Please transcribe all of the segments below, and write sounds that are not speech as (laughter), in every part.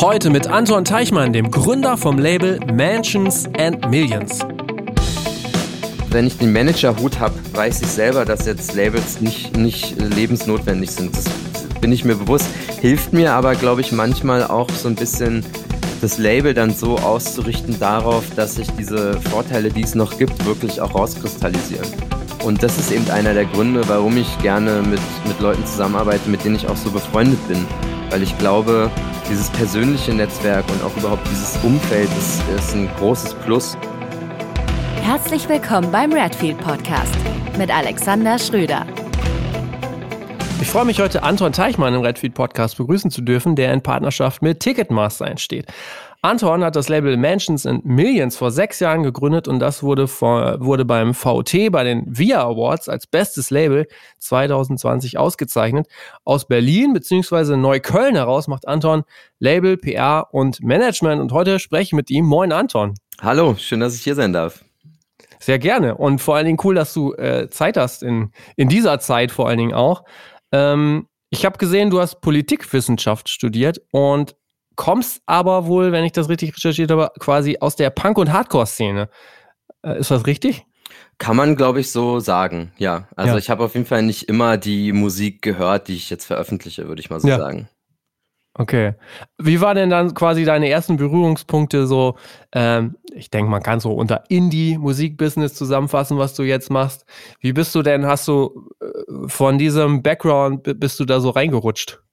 Heute mit Anton Teichmann, dem Gründer vom Label Mansions and Millions. Wenn ich den Manager-Hut habe, weiß ich selber, dass jetzt Labels nicht, nicht lebensnotwendig sind. Das bin ich mir bewusst. Hilft mir aber, glaube ich, manchmal auch so ein bisschen das Label dann so auszurichten darauf, dass sich diese Vorteile, die es noch gibt, wirklich auch rauskristallisieren. Und das ist eben einer der Gründe, warum ich gerne mit, mit Leuten zusammenarbeite, mit denen ich auch so befreundet bin. Weil ich glaube, dieses persönliche Netzwerk und auch überhaupt dieses Umfeld ist, ist ein großes Plus. Herzlich willkommen beim Redfield Podcast mit Alexander Schröder. Ich freue mich heute, Anton Teichmann im Redfield Podcast begrüßen zu dürfen, der in Partnerschaft mit Ticketmaster entsteht. Anton hat das Label Mansions and Millions vor sechs Jahren gegründet und das wurde, vor, wurde beim VT bei den VIA Awards als bestes Label 2020 ausgezeichnet. Aus Berlin bzw. Neukölln heraus macht Anton Label, PR und Management und heute spreche ich mit ihm. Moin Anton. Hallo, schön, dass ich hier sein darf. Sehr gerne und vor allen Dingen cool, dass du äh, Zeit hast, in, in dieser Zeit vor allen Dingen auch. Ähm, ich habe gesehen, du hast Politikwissenschaft studiert und kommst aber wohl, wenn ich das richtig recherchiert habe, quasi aus der Punk- und Hardcore-Szene. Äh, ist das richtig? Kann man, glaube ich, so sagen, ja. Also ja. ich habe auf jeden Fall nicht immer die Musik gehört, die ich jetzt veröffentliche, würde ich mal so ja. sagen. Okay. Wie waren denn dann quasi deine ersten Berührungspunkte so? Ähm, ich denke, man kann so unter Indie-Musikbusiness zusammenfassen, was du jetzt machst. Wie bist du denn, hast du äh, von diesem Background, bist du da so reingerutscht?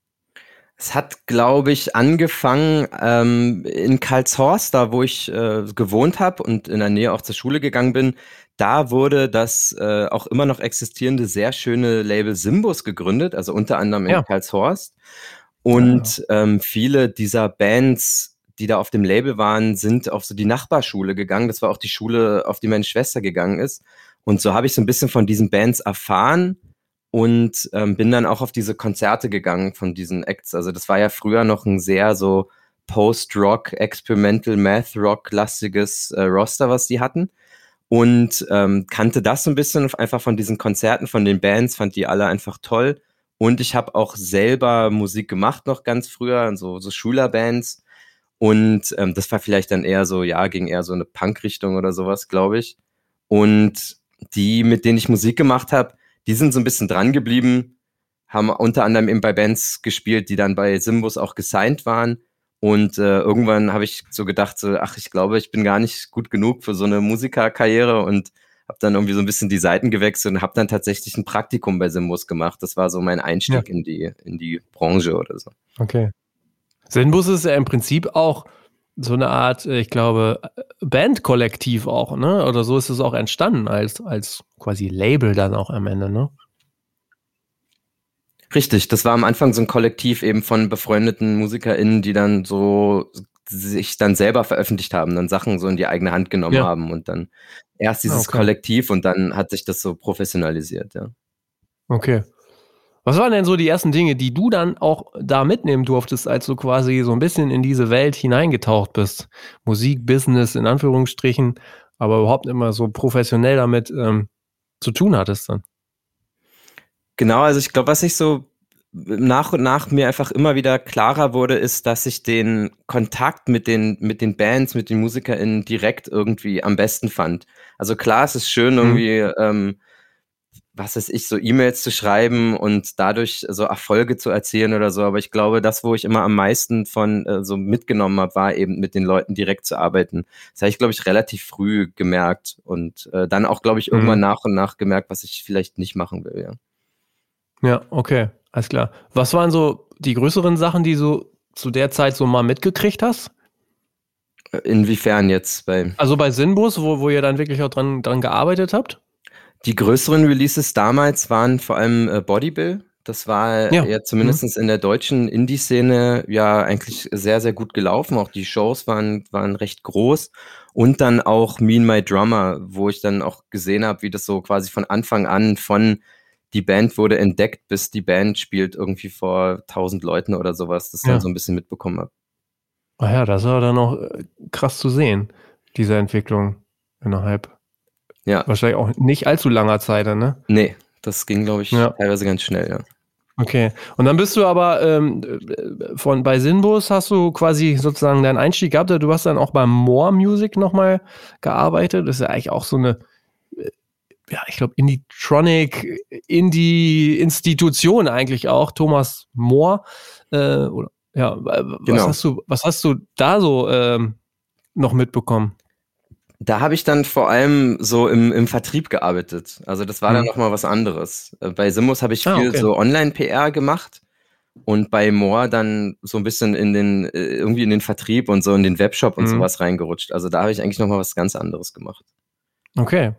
Es hat, glaube ich, angefangen ähm, in Karlshorst, da wo ich äh, gewohnt habe und in der Nähe auch zur Schule gegangen bin. Da wurde das äh, auch immer noch existierende sehr schöne Label Simbus gegründet, also unter anderem in ja. Karlshorst. Und ja. ähm, viele dieser Bands, die da auf dem Label waren, sind auf so die Nachbarschule gegangen. Das war auch die Schule, auf die meine Schwester gegangen ist. Und so habe ich so ein bisschen von diesen Bands erfahren und ähm, bin dann auch auf diese Konzerte gegangen von diesen Acts. Also das war ja früher noch ein sehr so Post-Rock, Experimental Math Rock-lastiges äh, Roster, was die hatten. Und ähm, kannte das so ein bisschen einfach von diesen Konzerten, von den Bands, fand die alle einfach toll. Und ich habe auch selber Musik gemacht noch ganz früher, so, so Schülerbands. Und ähm, das war vielleicht dann eher so, ja, ging eher so eine Punk-Richtung oder sowas, glaube ich. Und die, mit denen ich Musik gemacht habe, die sind so ein bisschen dran geblieben, haben unter anderem eben bei Bands gespielt, die dann bei Simbus auch gesigned waren. Und äh, irgendwann habe ich so gedacht, so, ach, ich glaube, ich bin gar nicht gut genug für so eine Musikerkarriere und habe dann irgendwie so ein bisschen die Seiten gewechselt und habe dann tatsächlich ein Praktikum bei Simbus gemacht. Das war so mein Einstieg ja. in, die, in die Branche oder so. Okay. Simbus ist ja im Prinzip auch so eine Art, äh, ich glaube, Bandkollektiv auch, ne? Oder so ist es auch entstanden als, als quasi Label dann auch am Ende, ne? Richtig, das war am Anfang so ein Kollektiv eben von befreundeten MusikerInnen, die dann so sich dann selber veröffentlicht haben, dann Sachen so in die eigene Hand genommen ja. haben und dann erst dieses okay. Kollektiv und dann hat sich das so professionalisiert, ja. Okay. Was waren denn so die ersten Dinge, die du dann auch da mitnehmen durftest, als du quasi so ein bisschen in diese Welt hineingetaucht bist? Musik, Business in Anführungsstrichen, aber überhaupt immer so professionell damit ähm, zu tun hattest dann? Genau, also ich glaube, was ich so nach und nach mir einfach immer wieder klarer wurde, ist, dass ich den Kontakt mit den, mit den Bands, mit den MusikerInnen direkt irgendwie am besten fand. Also klar, es ist schön, mhm. irgendwie mhm. ähm, was weiß ich, so E-Mails zu schreiben und dadurch so Erfolge zu erzielen oder so. Aber ich glaube, das, wo ich immer am meisten von äh, so mitgenommen habe, war eben mit den Leuten direkt zu arbeiten. Das habe ich, glaube ich, relativ früh gemerkt und äh, dann auch, glaube ich, mhm. irgendwann nach und nach gemerkt, was ich vielleicht nicht machen will. Ja, ja okay, alles klar. Was waren so die größeren Sachen, die du zu der Zeit so mal mitgekriegt hast? Inwiefern jetzt bei? Also bei Sinbus, wo, wo ihr dann wirklich auch dran, dran gearbeitet habt? Die größeren Releases damals waren vor allem äh, Bodybill. Das war ja, ja zumindest mhm. in der deutschen Indie-Szene ja eigentlich sehr, sehr gut gelaufen. Auch die Shows waren, waren recht groß. Und dann auch Mean My Drummer, wo ich dann auch gesehen habe, wie das so quasi von Anfang an von die Band wurde entdeckt, bis die Band spielt irgendwie vor tausend Leuten oder sowas, das ja. dann so ein bisschen mitbekommen habe. Ah ja, das war dann auch äh, krass zu sehen, diese Entwicklung innerhalb ja. Wahrscheinlich auch nicht allzu langer Zeit, ne? Nee, das ging, glaube ich, ja. teilweise ganz schnell, ja. Okay. Und dann bist du aber ähm, von bei Sinbus hast du quasi sozusagen deinen Einstieg gehabt. Du hast dann auch bei More Music nochmal gearbeitet. Das ist ja eigentlich auch so eine, äh, ja, ich glaube, Indie-Tronic, Indie-Institution eigentlich auch. Thomas Moore. Äh, oder, ja, was genau. hast du, was hast du da so ähm, noch mitbekommen? Da habe ich dann vor allem so im, im Vertrieb gearbeitet. Also das war mhm. dann nochmal was anderes. Äh, bei Simus habe ich ah, viel okay. so Online-PR gemacht und bei Moore dann so ein bisschen in den, äh, irgendwie in den Vertrieb und so in den Webshop und mhm. sowas reingerutscht. Also da habe ich eigentlich nochmal was ganz anderes gemacht. Okay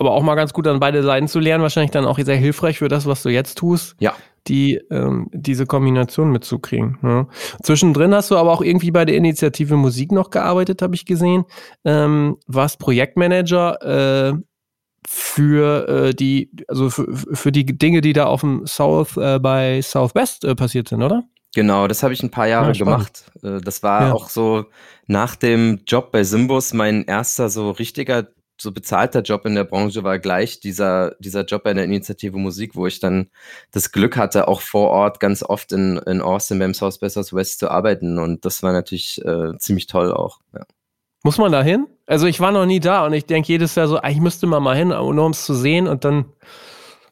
aber auch mal ganz gut an beide Seiten zu lernen, wahrscheinlich dann auch sehr hilfreich für das, was du jetzt tust. Ja. Die, ähm, diese Kombination mitzukriegen. Ne? Zwischendrin hast du aber auch irgendwie bei der Initiative Musik noch gearbeitet, habe ich gesehen. Ähm, warst Projektmanager äh, für äh, die, also für, für die Dinge, die da auf dem South äh, bei Southwest äh, passiert sind, oder? Genau, das habe ich ein paar Jahre ja, gemacht. Äh, das war ja. auch so nach dem Job bei Simbus mein erster so richtiger so bezahlter Job in der Branche war gleich dieser, dieser Job bei der Initiative Musik, wo ich dann das Glück hatte, auch vor Ort ganz oft in, in Austin beim South by Southwest zu arbeiten. Und das war natürlich äh, ziemlich toll auch. Ja. Muss man da hin? Also ich war noch nie da und ich denke jedes Jahr so, eigentlich müsste man mal hin, nur um es zu sehen und dann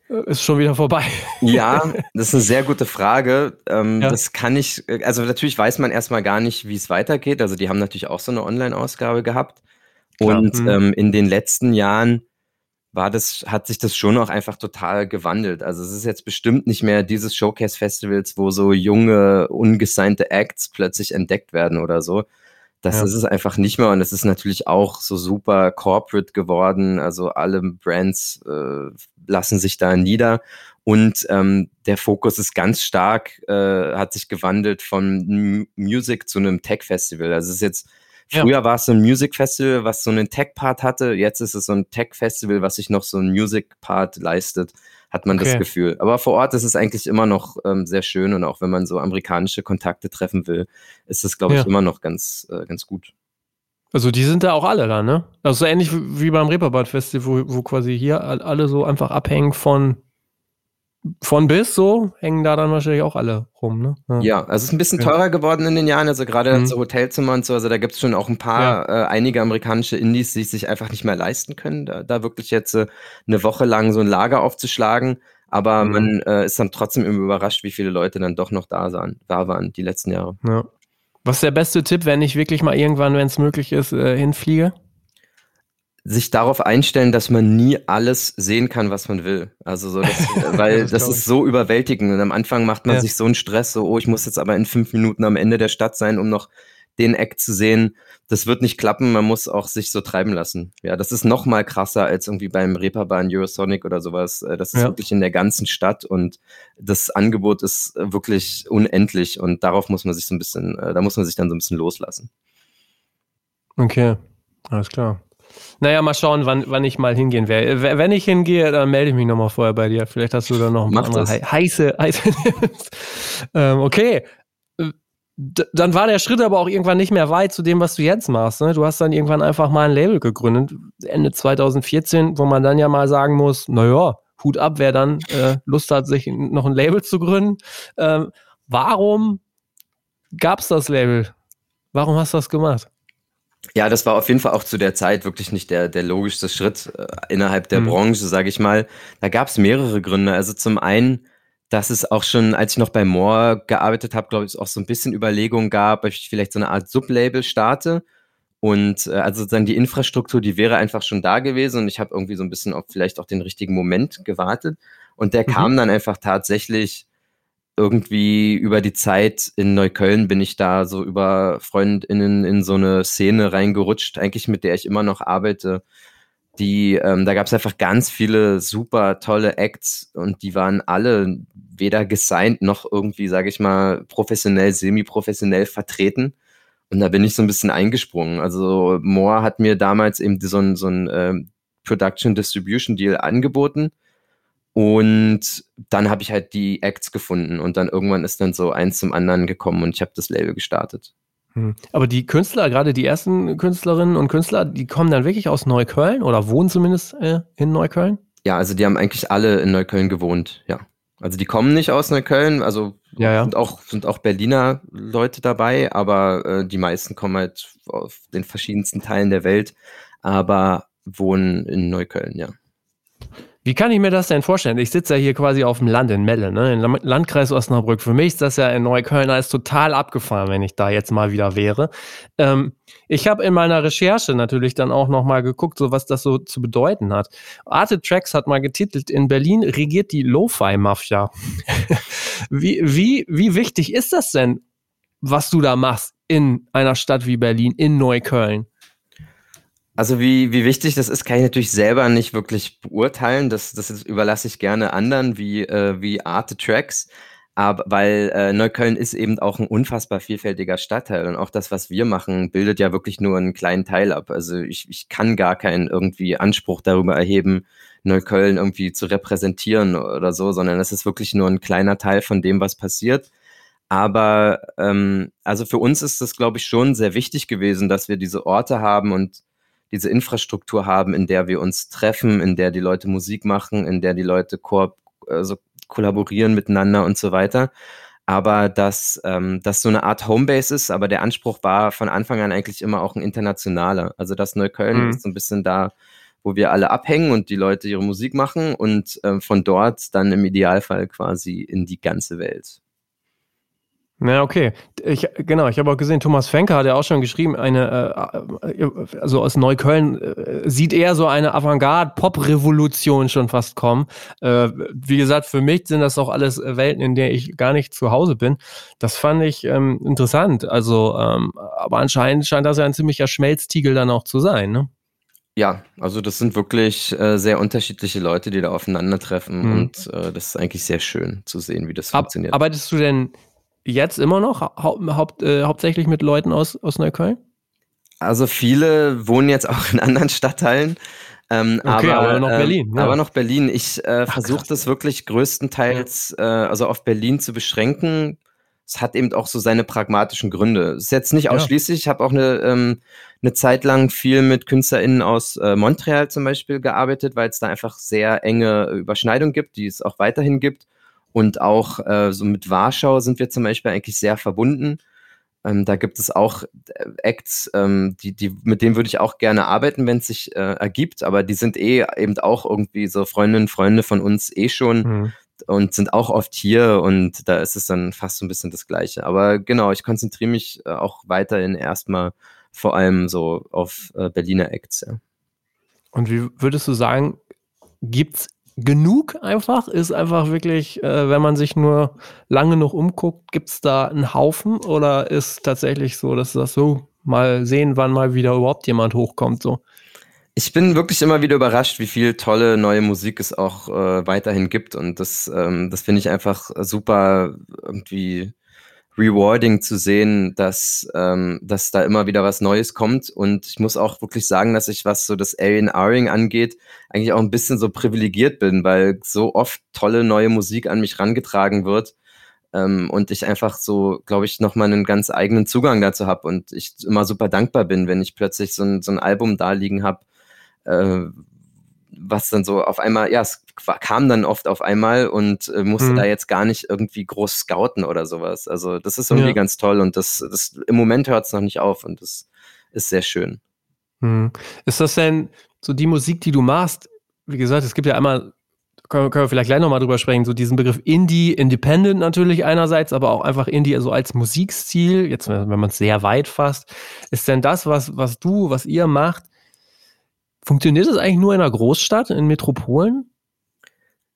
äh, ist schon wieder vorbei. (laughs) Ja, das ist eine sehr gute Frage. Ähm, ja. Das kann ich, also natürlich weiß man erstmal gar nicht, wie es weitergeht. Also die haben natürlich auch so eine Online-Ausgabe gehabt. Und mhm. ähm, in den letzten Jahren war das, hat sich das schon auch einfach total gewandelt. Also es ist jetzt bestimmt nicht mehr dieses Showcase-Festivals, wo so junge, ungesignte Acts plötzlich entdeckt werden oder so. Das ja. ist es einfach nicht mehr und es ist natürlich auch so super corporate geworden. Also alle Brands äh, lassen sich da nieder und ähm, der Fokus ist ganz stark, äh, hat sich gewandelt von M Music zu einem Tech-Festival. Also es ist jetzt Früher ja. war es so ein Music Festival, was so einen Tech-Part hatte. Jetzt ist es so ein Tech-Festival, was sich noch so einen Music-Part leistet, hat man okay. das Gefühl. Aber vor Ort ist es eigentlich immer noch ähm, sehr schön und auch wenn man so amerikanische Kontakte treffen will, ist es, glaube ich, ja. immer noch ganz, äh, ganz gut. Also die sind da auch alle da, ne? Also so ähnlich wie beim Reeperbahn Festival, wo, wo quasi hier alle so einfach abhängen von von bis so hängen da dann wahrscheinlich auch alle rum, ne? Ja, ja also es ist ein bisschen teurer geworden in den Jahren, also gerade mhm. so Hotelzimmer und so, also da gibt es schon auch ein paar, ja. äh, einige amerikanische Indies, die sich einfach nicht mehr leisten können, da, da wirklich jetzt äh, eine Woche lang so ein Lager aufzuschlagen. Aber mhm. man äh, ist dann trotzdem immer überrascht, wie viele Leute dann doch noch da, sahen, da waren die letzten Jahre. Ja. Was ist der beste Tipp, wenn ich wirklich mal irgendwann, wenn es möglich ist, äh, hinfliege? Sich darauf einstellen, dass man nie alles sehen kann, was man will. Also so, das, (laughs) weil das, das ist so überwältigend. Und am Anfang macht man ja. sich so einen Stress, so, oh, ich muss jetzt aber in fünf Minuten am Ende der Stadt sein, um noch den Act zu sehen. Das wird nicht klappen, man muss auch sich so treiben lassen. Ja, das ist noch mal krasser als irgendwie beim Reeperbahn Eurosonic oder sowas. Äh, das ist ja. wirklich in der ganzen Stadt und das Angebot ist wirklich unendlich und darauf muss man sich so ein bisschen, äh, da muss man sich dann so ein bisschen loslassen. Okay, alles klar. Naja, mal schauen, wann, wann ich mal hingehen werde. Wenn ich hingehe, dann melde ich mich nochmal vorher bei dir. Vielleicht hast du da noch ein paar andere heiße, heiße ähm, Okay. D dann war der Schritt aber auch irgendwann nicht mehr weit zu dem, was du jetzt machst. Ne? Du hast dann irgendwann einfach mal ein Label gegründet, Ende 2014, wo man dann ja mal sagen muss, naja, Hut ab, wer dann äh, Lust hat, sich noch ein Label zu gründen. Ähm, warum gab es das Label? Warum hast du das gemacht? Ja, das war auf jeden Fall auch zu der Zeit wirklich nicht der, der logischste Schritt äh, innerhalb der mhm. Branche, sage ich mal. Da gab es mehrere Gründe. Also zum einen, dass es auch schon, als ich noch bei Moore gearbeitet habe, glaube ich, auch so ein bisschen Überlegungen gab, ob ich vielleicht so eine Art Sublabel starte. Und äh, also sozusagen die Infrastruktur, die wäre einfach schon da gewesen und ich habe irgendwie so ein bisschen auf vielleicht auch den richtigen Moment gewartet. Und der mhm. kam dann einfach tatsächlich irgendwie über die Zeit in Neukölln bin ich da so über FreundInnen in so eine Szene reingerutscht, eigentlich mit der ich immer noch arbeite. Die, ähm, da gab es einfach ganz viele super tolle Acts und die waren alle weder gesigned noch irgendwie, sage ich mal, professionell, semi-professionell vertreten. Und da bin ich so ein bisschen eingesprungen. Also Moore hat mir damals eben so ein, so ein ähm, Production Distribution Deal angeboten und dann habe ich halt die Acts gefunden und dann irgendwann ist dann so eins zum anderen gekommen und ich habe das Label gestartet. Hm. Aber die Künstler, gerade die ersten Künstlerinnen und Künstler, die kommen dann wirklich aus Neukölln oder wohnen zumindest äh, in Neukölln? Ja, also die haben eigentlich alle in Neukölln gewohnt, ja. Also die kommen nicht aus Neukölln, also ja, ja. Sind, auch, sind auch Berliner Leute dabei, aber äh, die meisten kommen halt aus den verschiedensten Teilen der Welt, aber wohnen in Neukölln, ja. Wie kann ich mir das denn vorstellen? Ich sitze ja hier quasi auf dem Land in Melle, ne? im Landkreis Osnabrück. Für mich ist das ja in Neukölln alles total abgefahren, wenn ich da jetzt mal wieder wäre. Ähm, ich habe in meiner Recherche natürlich dann auch nochmal geguckt, so was das so zu bedeuten hat. Arte Tracks hat mal getitelt, in Berlin regiert die Lo-Fi-Mafia. (laughs) wie, wie, wie wichtig ist das denn, was du da machst in einer Stadt wie Berlin, in Neukölln? Also wie, wie wichtig das ist, kann ich natürlich selber nicht wirklich beurteilen. Das, das überlasse ich gerne anderen wie, äh, wie Arte Tracks. Aber weil äh, Neukölln ist eben auch ein unfassbar vielfältiger Stadtteil und auch das, was wir machen, bildet ja wirklich nur einen kleinen Teil ab. Also ich, ich kann gar keinen irgendwie Anspruch darüber erheben, Neukölln irgendwie zu repräsentieren oder so, sondern es ist wirklich nur ein kleiner Teil von dem, was passiert. Aber ähm, also für uns ist das, glaube ich, schon sehr wichtig gewesen, dass wir diese Orte haben und diese Infrastruktur haben, in der wir uns treffen, in der die Leute Musik machen, in der die Leute ko also kollaborieren miteinander und so weiter. Aber dass ähm, das so eine Art Homebase ist, aber der Anspruch war von Anfang an eigentlich immer auch ein internationaler. Also das Neukölln mhm. ist so ein bisschen da, wo wir alle abhängen und die Leute ihre Musik machen und äh, von dort dann im Idealfall quasi in die ganze Welt. Na, okay. Ich, genau, ich habe auch gesehen, Thomas Fenker hat ja auch schon geschrieben, eine, äh, äh, also aus Neukölln äh, sieht er so eine Avantgarde-Pop-Revolution schon fast kommen. Äh, wie gesagt, für mich sind das auch alles Welten, in der ich gar nicht zu Hause bin. Das fand ich ähm, interessant. Also, ähm, aber anscheinend scheint das ja ein ziemlicher Schmelztiegel dann auch zu sein, ne? Ja, also das sind wirklich äh, sehr unterschiedliche Leute, die da aufeinandertreffen mhm. und äh, das ist eigentlich sehr schön zu sehen, wie das Ab funktioniert. Arbeitest du denn jetzt immer noch hau haupt, äh, hauptsächlich mit Leuten aus, aus Neukölln? Also viele wohnen jetzt auch in anderen Stadtteilen. Ähm, okay, aber, aber, noch äh, Berlin. Ja. Aber noch Berlin. Ich äh, versuche das wirklich größtenteils äh, also auf Berlin zu beschränken. Es hat eben auch so seine pragmatischen Gründe. Es ist jetzt nicht ausschließlich. Ich habe auch eine, ähm, eine Zeit lang viel mit KünstlerInnen aus äh, Montreal zum Beispiel gearbeitet, weil es da einfach sehr enge Überschneidungen gibt, die es auch weiterhin gibt. Und auch äh, so mit Warschau sind wir zum Beispiel eigentlich sehr verbunden. Ähm, da gibt es auch äh, Acts, ähm, die, die, mit denen würde ich auch gerne arbeiten, wenn es sich äh, ergibt, aber die sind eh eben auch irgendwie so Freundinnen und Freunde von uns eh schon mhm. und sind auch oft hier und da ist es dann fast so ein bisschen das Gleiche. Aber genau, ich konzentriere mich äh, auch weiterhin erstmal vor allem so auf äh, Berliner Acts. Ja. Und wie würdest du sagen, gibt es genug einfach? Ist einfach wirklich, äh, wenn man sich nur lange noch umguckt, gibt es da einen Haufen oder ist tatsächlich so, dass das so mal sehen, wann mal wieder überhaupt jemand hochkommt so? Ich bin wirklich immer wieder überrascht, wie viel tolle neue Musik es auch äh, weiterhin gibt und das, ähm, das finde ich einfach super irgendwie rewarding zu sehen, dass, ähm, dass da immer wieder was Neues kommt. Und ich muss auch wirklich sagen, dass ich, was so das A&Ring angeht, eigentlich auch ein bisschen so privilegiert bin, weil so oft tolle neue Musik an mich rangetragen wird. Ähm, und ich einfach so, glaube ich, nochmal einen ganz eigenen Zugang dazu habe und ich immer super dankbar bin, wenn ich plötzlich so ein, so ein Album da liegen habe, äh, was dann so auf einmal, ja, es kam dann oft auf einmal und äh, musste mhm. da jetzt gar nicht irgendwie groß scouten oder sowas. Also das ist irgendwie ja. ganz toll und das, das im Moment hört es noch nicht auf und das ist sehr schön. Mhm. Ist das denn so die Musik, die du machst? Wie gesagt, es gibt ja einmal, können, können wir vielleicht gleich nochmal drüber sprechen, so diesen Begriff Indie, Independent natürlich einerseits, aber auch einfach Indie also als Musikstil, jetzt wenn man es sehr weit fasst. Ist denn das, was, was du, was ihr macht, Funktioniert das eigentlich nur in einer Großstadt, in Metropolen?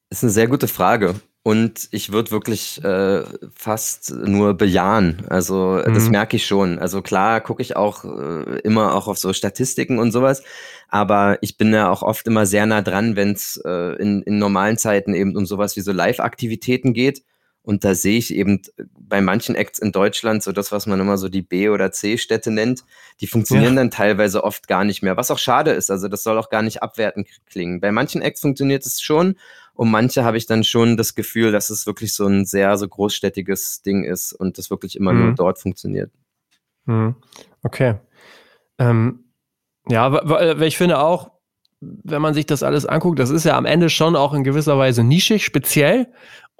Das ist eine sehr gute Frage. Und ich würde wirklich äh, fast nur bejahen. Also mhm. das merke ich schon. Also klar gucke ich auch äh, immer auch auf so Statistiken und sowas. Aber ich bin ja auch oft immer sehr nah dran, wenn es äh, in, in normalen Zeiten eben um sowas wie so Live-Aktivitäten geht. Und da sehe ich eben bei manchen Acts in Deutschland so das, was man immer so die B- oder C-Städte nennt, die funktionieren ja. dann teilweise oft gar nicht mehr, was auch schade ist. Also das soll auch gar nicht abwertend klingen. Bei manchen Acts funktioniert es schon und manche habe ich dann schon das Gefühl, dass es wirklich so ein sehr so großstädtiges Ding ist und das wirklich immer mhm. nur dort funktioniert. Mhm. Okay. Ähm, ja, weil ich finde auch, wenn man sich das alles anguckt, das ist ja am Ende schon auch in gewisser Weise nischig, speziell.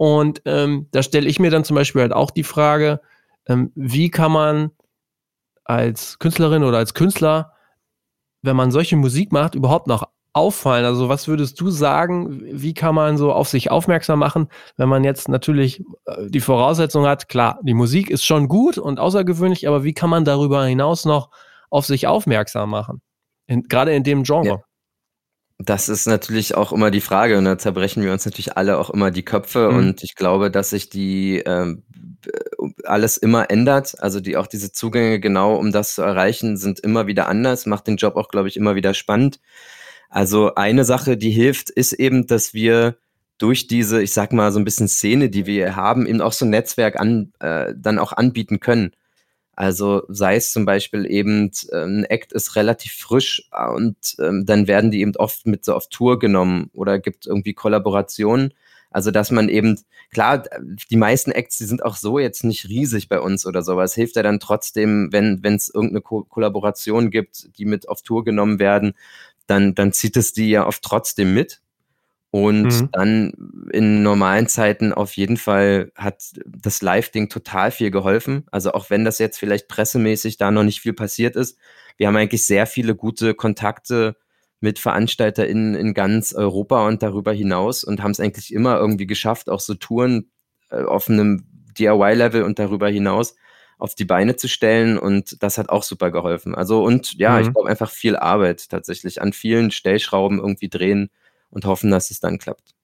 Und ähm, da stelle ich mir dann zum Beispiel halt auch die Frage, ähm, wie kann man als Künstlerin oder als Künstler, wenn man solche Musik macht, überhaupt noch auffallen? Also was würdest du sagen, wie kann man so auf sich aufmerksam machen, wenn man jetzt natürlich äh, die Voraussetzung hat, klar, die Musik ist schon gut und außergewöhnlich, aber wie kann man darüber hinaus noch auf sich aufmerksam machen? In, gerade in dem Genre. Ja. Das ist natürlich auch immer die Frage und da zerbrechen wir uns natürlich alle auch immer die Köpfe mhm. und ich glaube, dass sich die ähm, alles immer ändert. Also die auch diese Zugänge genau, um das zu erreichen, sind immer wieder anders, macht den Job auch, glaube ich, immer wieder spannend. Also eine Sache, die hilft, ist eben, dass wir durch diese, ich sag mal, so ein bisschen Szene, die wir haben, eben auch so ein Netzwerk an, äh, dann auch anbieten können. Also sei es zum Beispiel eben, ein Act ist relativ frisch und ähm, dann werden die eben oft mit so auf Tour genommen oder gibt irgendwie Kollaborationen. Also dass man eben, klar, die meisten Acts, die sind auch so jetzt nicht riesig bei uns oder so, aber es hilft ja dann trotzdem, wenn es irgendeine Ko Kollaboration gibt, die mit auf Tour genommen werden, dann, dann zieht es die ja oft trotzdem mit. Und mhm. dann in normalen Zeiten auf jeden Fall hat das Live-Ding total viel geholfen. Also auch wenn das jetzt vielleicht pressemäßig da noch nicht viel passiert ist, wir haben eigentlich sehr viele gute Kontakte mit VeranstalterInnen in ganz Europa und darüber hinaus und haben es eigentlich immer irgendwie geschafft, auch so Touren äh, auf einem DIY-Level und darüber hinaus auf die Beine zu stellen und das hat auch super geholfen. Also und ja, mhm. ich glaube einfach viel Arbeit tatsächlich an vielen Stellschrauben irgendwie drehen und hoffen, dass es dann klappt.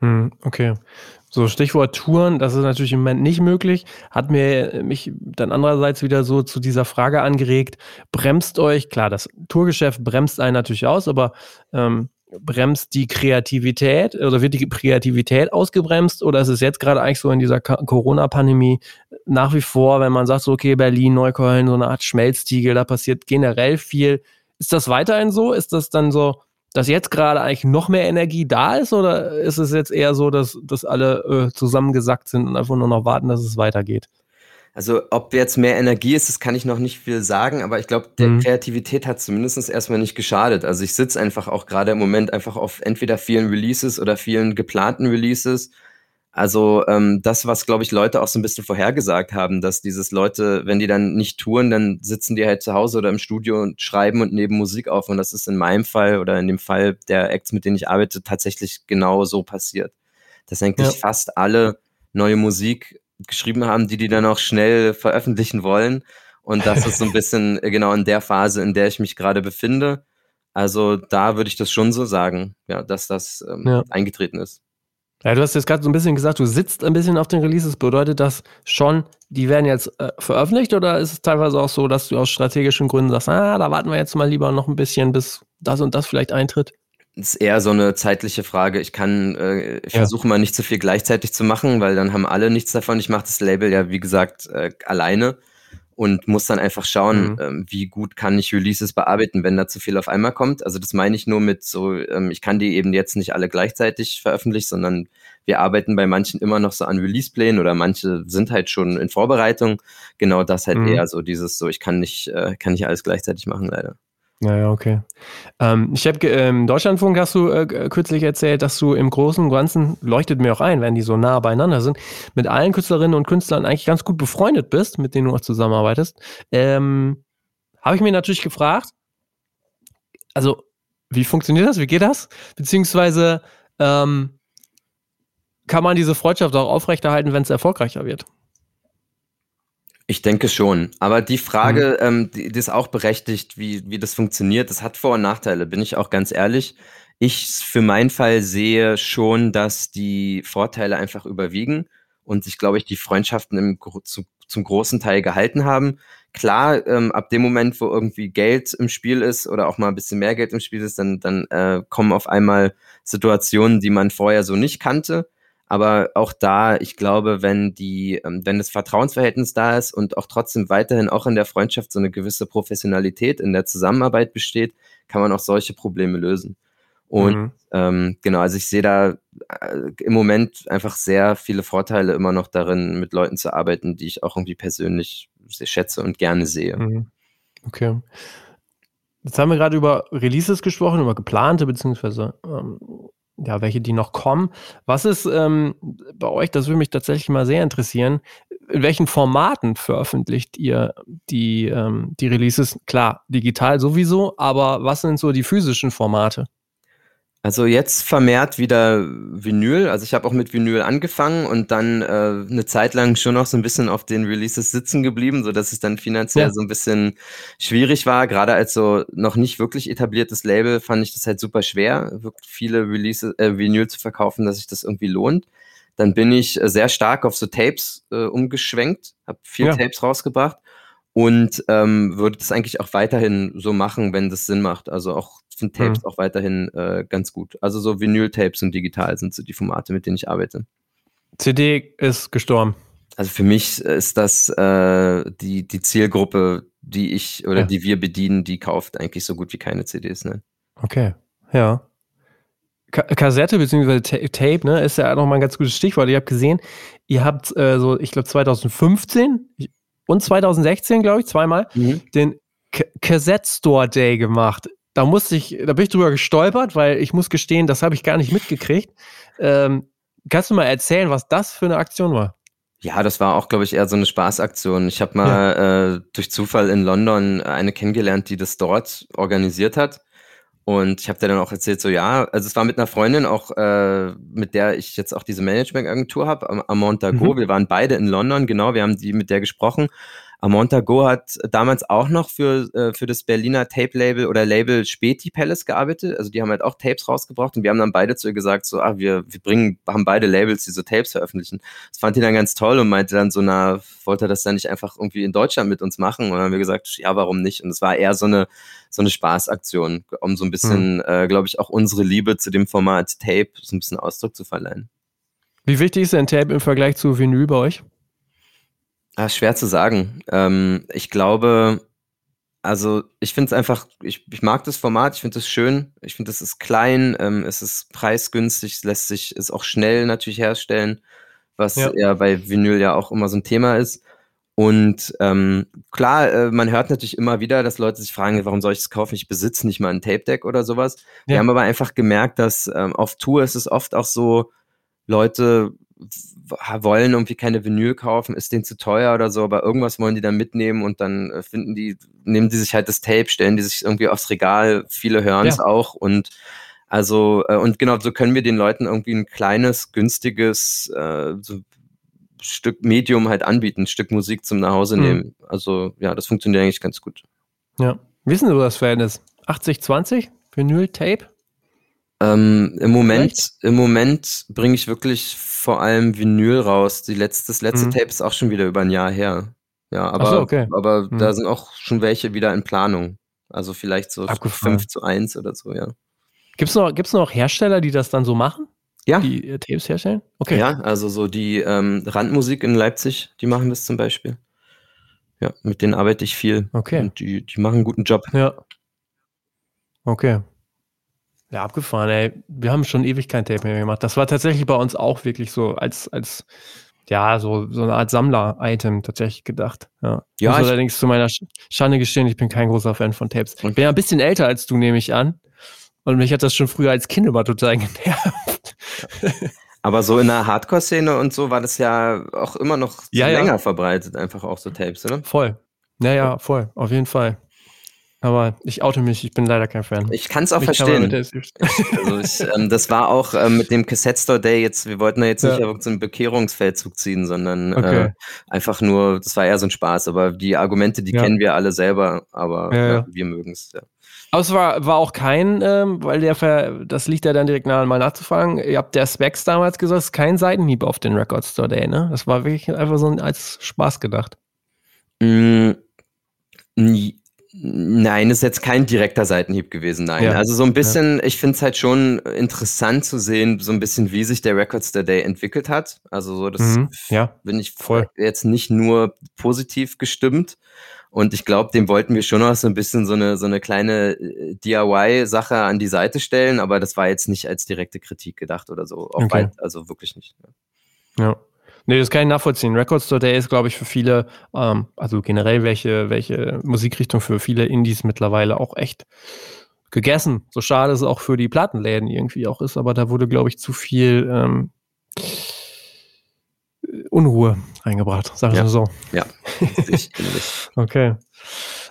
Mhm, okay. So, Stichwort Touren, das ist natürlich im Moment nicht möglich. Hat mir mich dann andererseits wieder so zu dieser Frage angeregt, bremst euch, klar, das Tourgeschäft bremst einen natürlich aus, aber ähm, bremst die Kreativität oder wird die Kreativität ausgebremst oder ist es jetzt gerade eigentlich so in dieser Corona-Pandemie nach wie vor, wenn man sagt, so, okay, Berlin, Neukölln, so eine Art Schmelztiegel, da passiert generell viel. Ist das weiterhin so? Ist das dann so, dass jetzt gerade eigentlich noch mehr Energie da ist oder ist es jetzt eher so, dass, dass alle äh, zusammengesackt sind und einfach nur noch warten, dass es weitergeht? Also ob jetzt mehr Energie ist, das kann ich noch nicht viel sagen, aber ich glaube, der mhm. Kreativität hat zumindest erstmal nicht geschadet. Also ich sitze einfach auch gerade im Moment einfach auf entweder vielen Releases oder vielen geplanten Releases. Also ähm, das, was, glaube ich, Leute auch so ein bisschen vorhergesagt haben, dass dieses Leute, wenn die dann nicht touren, dann sitzen die halt zu Hause oder im Studio und schreiben und nehmen Musik auf. Und das ist in meinem Fall oder in dem Fall der Acts, mit denen ich arbeite, tatsächlich genau so passiert. Dass eigentlich ja. fast alle neue Musik geschrieben haben, die die dann auch schnell veröffentlichen wollen. Und das ist so ein bisschen äh, genau in der Phase, in der ich mich gerade befinde. Also da würde ich das schon so sagen, ja, dass das ähm, ja. eingetreten ist. Ja, du hast jetzt gerade so ein bisschen gesagt, du sitzt ein bisschen auf den Releases. Bedeutet das schon, die werden jetzt äh, veröffentlicht oder ist es teilweise auch so, dass du aus strategischen Gründen sagst, ah, da warten wir jetzt mal lieber noch ein bisschen, bis das und das vielleicht eintritt? ist eher so eine zeitliche Frage. Ich kann, äh, ich ja. versuche mal nicht zu viel gleichzeitig zu machen, weil dann haben alle nichts davon. Ich mache das Label ja, wie gesagt, äh, alleine und muss dann einfach schauen, mhm. ähm, wie gut kann ich Releases bearbeiten, wenn da zu viel auf einmal kommt. Also das meine ich nur mit so, ähm, ich kann die eben jetzt nicht alle gleichzeitig veröffentlichen, sondern wir arbeiten bei manchen immer noch so an Release-Plänen oder manche sind halt schon in Vorbereitung. Genau das halt mhm. eher so dieses so, ich kann nicht, äh, kann nicht alles gleichzeitig machen, leider. Naja, okay. Ähm, ich habe im ähm, Deutschlandfunk hast du äh, kürzlich erzählt, dass du im Großen und Ganzen, leuchtet mir auch ein, wenn die so nah beieinander sind, mit allen Künstlerinnen und Künstlern eigentlich ganz gut befreundet bist, mit denen du auch zusammenarbeitest. Ähm, habe ich mir natürlich gefragt, also wie funktioniert das, wie geht das? Beziehungsweise ähm, kann man diese Freundschaft auch aufrechterhalten, wenn es erfolgreicher wird? Ich denke schon. Aber die Frage, mhm. ähm, die, die, ist auch berechtigt, wie, wie das funktioniert. Das hat Vor- und Nachteile, bin ich auch ganz ehrlich. Ich für meinen Fall sehe schon, dass die Vorteile einfach überwiegen und sich, glaube ich, die Freundschaften im, zu, zum großen Teil gehalten haben. Klar, ähm, ab dem Moment, wo irgendwie Geld im Spiel ist oder auch mal ein bisschen mehr Geld im Spiel ist, dann, dann äh, kommen auf einmal Situationen, die man vorher so nicht kannte. Aber auch da, ich glaube, wenn die, ähm, wenn das Vertrauensverhältnis da ist und auch trotzdem weiterhin auch in der Freundschaft so eine gewisse Professionalität in der Zusammenarbeit besteht, kann man auch solche Probleme lösen. Und mhm. ähm, genau, also ich sehe da äh, im Moment einfach sehr viele Vorteile immer noch darin, mit Leuten zu arbeiten, die ich auch irgendwie persönlich sehr schätze und gerne sehe. Mhm. Okay. Jetzt haben wir gerade über Releases gesprochen, über geplante beziehungsweise ähm, ja, welche die noch kommen. Was ist ähm, bei euch, das würde mich tatsächlich mal sehr interessieren, in welchen Formaten veröffentlicht ihr die, ähm, die Releases? Klar, digital sowieso, aber was sind so die physischen Formate? Also jetzt vermehrt wieder Vinyl. Also ich habe auch mit Vinyl angefangen und dann äh, eine Zeit lang schon noch so ein bisschen auf den Releases sitzen geblieben, so dass es dann finanziell ja. so ein bisschen schwierig war. Gerade als so noch nicht wirklich etabliertes Label fand ich das halt super schwer, wirklich viele Releases, äh, Vinyl zu verkaufen, dass sich das irgendwie lohnt. Dann bin ich äh, sehr stark auf so Tapes äh, umgeschwenkt, habe vier ja. Tapes rausgebracht und ähm, würde das eigentlich auch weiterhin so machen, wenn das Sinn macht. Also auch sind Tapes mhm. auch weiterhin äh, ganz gut. Also so Vinyl-Tapes und digital sind so die Formate, mit denen ich arbeite. CD ist gestorben. Also für mich ist das äh, die, die Zielgruppe, die ich oder ja. die wir bedienen, die kauft eigentlich so gut wie keine CDs. Ne? Okay, ja. Ka Kassette bzw. Tape, ne, ist ja nochmal ein ganz gutes Stichwort. Ich habe gesehen, ihr habt äh, so, ich glaube 2015 und 2016, glaube ich, zweimal, mhm. den Cassette Store Day gemacht da musste ich, da bin ich drüber gestolpert, weil ich muss gestehen, das habe ich gar nicht mitgekriegt. Ähm, kannst du mal erzählen, was das für eine Aktion war? Ja, das war auch, glaube ich, eher so eine Spaßaktion. Ich habe mal ja. äh, durch Zufall in London eine kennengelernt, die das dort organisiert hat. Und ich habe dir dann auch erzählt, so ja, also es war mit einer Freundin auch, äh, mit der ich jetzt auch diese Management-Agentur habe, am, am Montago. Mhm. Wir waren beide in London, genau, wir haben die mit der gesprochen. Amonta Go hat damals auch noch für, äh, für das Berliner Tape-Label oder Label Späti Palace gearbeitet. Also die haben halt auch Tapes rausgebracht und wir haben dann beide zu ihr gesagt, so, ah, wir, wir bringen, haben beide Labels, die so Tapes veröffentlichen. Das fand die dann ganz toll und meinte dann so, na, wollte er das dann nicht einfach irgendwie in Deutschland mit uns machen? Und dann haben wir gesagt, ja, warum nicht? Und es war eher so eine, so eine Spaßaktion, um so ein bisschen, mhm. äh, glaube ich, auch unsere Liebe zu dem Format Tape so ein bisschen Ausdruck zu verleihen. Wie wichtig ist denn Tape im Vergleich zu Vinyl bei euch? Ah, schwer zu sagen. Ähm, ich glaube, also ich finde es einfach, ich, ich mag das Format, ich finde es schön, ich finde es ist klein, ähm, es ist preisgünstig, es lässt sich, ist auch schnell natürlich herstellen, was ja. ja bei Vinyl ja auch immer so ein Thema ist. Und ähm, klar, äh, man hört natürlich immer wieder, dass Leute sich fragen, warum soll ich das kaufen? Ich besitze nicht mal ein Tape Deck oder sowas. Ja. Wir haben aber einfach gemerkt, dass ähm, auf Tour ist es oft auch so, Leute wollen irgendwie keine Vinyl kaufen, ist denen zu teuer oder so, aber irgendwas wollen die dann mitnehmen und dann äh, finden die, nehmen die sich halt das Tape, stellen die sich irgendwie aufs Regal, viele hören es ja. auch und also, äh, und genau, so können wir den Leuten irgendwie ein kleines, günstiges äh, so Stück Medium halt anbieten, ein Stück Musik zum Nachhause mhm. nehmen. Also, ja, das funktioniert eigentlich ganz gut. Ja. Wissen Sie, wo das Verhältnis? 80-20? Vinyl-Tape? Ähm, Im Moment, im Moment bringe ich wirklich vor allem Vinyl raus. Die letzte, das letzte mhm. Tape ist auch schon wieder über ein Jahr her. Ja, aber, so, okay. aber mhm. da sind auch schon welche wieder in Planung. Also vielleicht so Abgefahren. 5 zu 1 oder so, ja. Gibt es noch, gibt's noch Hersteller, die das dann so machen? Ja. Die äh, Tapes herstellen? Okay. Ja, also so die ähm, Randmusik in Leipzig, die machen das zum Beispiel. Ja, mit denen arbeite ich viel. Okay. Und die, die machen einen guten Job. Ja. Okay. Ja, abgefahren, ey. Wir haben schon ewig kein Tape mehr gemacht. Das war tatsächlich bei uns auch wirklich so als, als ja, so, so eine Art Sammler-Item tatsächlich gedacht. Ja. ja ich muss allerdings zu meiner Schande gestehen, ich bin kein großer Fan von Tapes. Ich bin ja ein bisschen älter als du, nehme ich an. Und mich hat das schon früher als Kind immer total (laughs) genervt. Aber so in der Hardcore-Szene und so war das ja auch immer noch ja, länger ja. verbreitet, einfach auch so Tapes, oder? Voll. Naja, voll, auf jeden Fall. Aber ich oute mich, ich bin leider kein Fan. Ich kann es auch mich verstehen. also ich, ähm, das war auch ähm, mit dem Cassette Store Day jetzt, wir wollten da jetzt nicht ja. so einen Bekehrungsfeldzug ziehen, sondern okay. äh, einfach nur, das war eher so ein Spaß. Aber die Argumente, die ja. kennen wir alle selber, aber ja, wir mögen es, ja. Aber es war, war auch kein, ähm, weil der, Ver das liegt ja dann direkt nahe, mal nachzufragen. Ihr habt der Specs damals gesagt, es ist kein Seitenhieb auf den Record Store Day, ne? Das war wirklich einfach so ein, als Spaß gedacht. Mm, nie Nein, ist jetzt kein direkter Seitenhieb gewesen, nein. Ja. Also so ein bisschen, ja. ich finde es halt schon interessant zu sehen, so ein bisschen, wie sich der Records der Day entwickelt hat. Also so, das mhm. ja. bin ich voll jetzt nicht nur positiv gestimmt. Und ich glaube, dem wollten wir schon noch so ein bisschen so eine, so eine kleine äh, DIY-Sache an die Seite stellen, aber das war jetzt nicht als direkte Kritik gedacht oder so. Okay. Weit, also wirklich nicht. Ja. Nee, das kann ich nachvollziehen. Record Store Day ist, glaube ich, für viele, ähm, also generell welche, welche Musikrichtung für viele Indies mittlerweile auch echt gegessen. So schade es auch für die Plattenläden irgendwie auch ist, aber da wurde, glaube ich, zu viel ähm, Unruhe reingebracht, sagen wir Ja. so. Ja, ich. (laughs) Okay.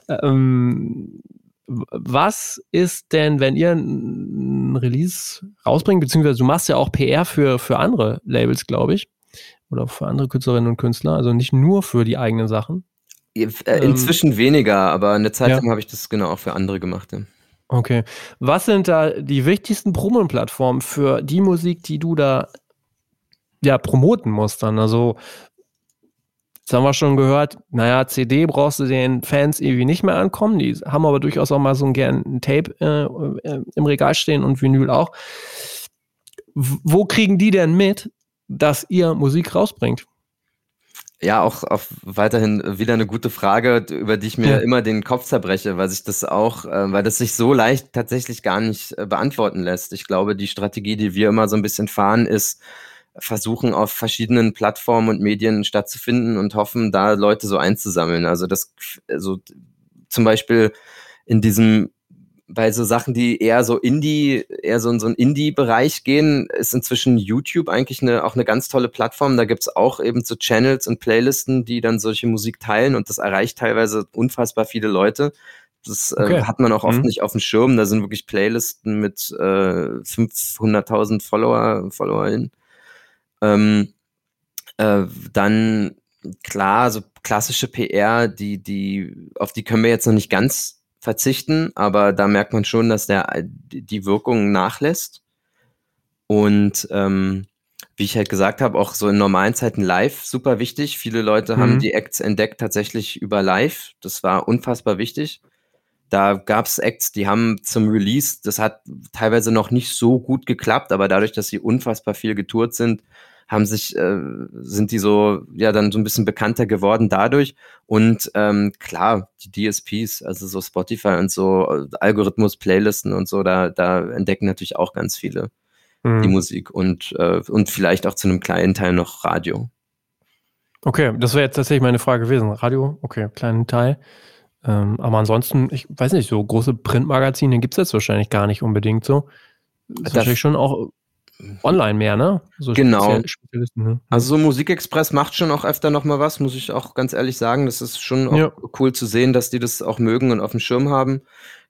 Ähm, was ist denn, wenn ihr ein Release rausbringt, beziehungsweise du machst ja auch PR für, für andere Labels, glaube ich, oder für andere Künstlerinnen und Künstler, also nicht nur für die eigenen Sachen. Äh, Inzwischen weniger, aber eine Zeit Ja. lang habe ich das genau auch für andere gemacht. Ja. Okay. Was sind da die wichtigsten Promo-Plattformen für die Musik, die du da ja promoten musst dann? Also, jetzt haben wir schon gehört, naja, CD brauchst du den Fans irgendwie nicht mehr ankommen. Die haben aber durchaus auch mal so ein gern ein Tape äh, äh, im Regal stehen und Vinyl auch. W wo kriegen die denn mit, dass ihr Musik rausbringt? Ja, auch, auch weiterhin wieder eine gute Frage, über die ich mir Ja. immer den Kopf zerbreche, weil sich das auch, äh, weil das sich so leicht tatsächlich gar nicht äh, beantworten lässt. Ich glaube, die Strategie, die wir immer so ein bisschen fahren, ist, versuchen auf verschiedenen Plattformen und Medien stattzufinden und hoffen, da Leute so einzusammeln. Also das, also zum Beispiel in diesem bei so Sachen, die eher so Indie, eher so in so einen Indie-Bereich gehen, ist inzwischen YouTube eigentlich eine, auch eine ganz tolle Plattform. Da gibt's auch eben so Channels und Playlisten, die dann solche Musik teilen und das erreicht teilweise unfassbar viele Leute. Das Okay. äh, hat man auch oft Mhm. nicht auf dem Schirm. Da sind wirklich Playlisten mit äh, 500.000 Follower, FollowerInnen. Ähm, äh, dann klar, so klassische PR, die, die, auf die können wir jetzt noch nicht ganz verzichten, aber da merkt man schon, dass der, die Wirkung nachlässt. Und ähm, wie ich halt gesagt habe, auch so in normalen Zeiten live super wichtig. Viele Leute Mhm. haben die Acts entdeckt tatsächlich über live. Das war unfassbar wichtig. Da gab es Acts, die haben zum Release, das hat teilweise noch nicht so gut geklappt, aber dadurch, dass sie unfassbar viel getourt sind, haben sich, äh, sind die so, ja, dann so ein bisschen bekannter geworden dadurch. Und ähm, klar, die DSPs, also so Spotify und so, äh, Algorithmus, Playlisten und so, da, da entdecken natürlich auch ganz viele die Mhm. Musik und, äh, und vielleicht auch zu einem kleinen Teil noch Radio. Okay, das wäre jetzt tatsächlich meine Frage gewesen. Radio, okay, kleinen Teil. Ähm, aber ansonsten, ich weiß nicht, so große Printmagazine gibt es jetzt wahrscheinlich gar nicht unbedingt so. Ist Das- wahrscheinlich schon auch online mehr, ne? So Genau. Ne? Also so Musikexpress macht schon auch öfter noch mal was, muss ich auch ganz ehrlich sagen. Das ist schon auch Ja. cool zu sehen, dass die das auch mögen und auf dem Schirm haben.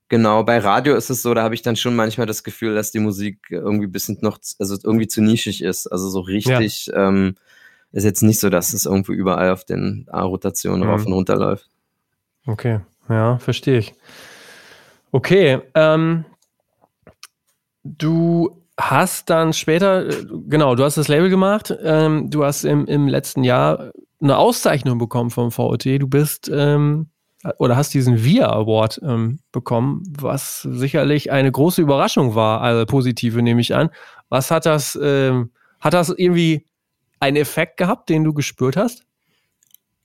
Genau, bei Radio ist es so, da habe ich dann schon manchmal das Gefühl, dass die Musik irgendwie ein bisschen noch, also irgendwie zu nischig ist. Also so richtig ähm, ist jetzt nicht so, dass es irgendwo überall auf den A-Rotationen Mhm. rauf und runter läuft. Okay, ja, verstehe ich. Okay, ähm, du hast dann später, äh, genau, du hast das Label gemacht, ähm, du hast im, im letzten Jahr eine Auszeichnung bekommen vom VOT, du bist ähm, oder hast diesen VIA Award ähm, bekommen, was sicherlich eine große Überraschung war, also positive nehme ich an. Was hat das, ähm, hat das irgendwie einen Effekt gehabt, den du gespürt hast?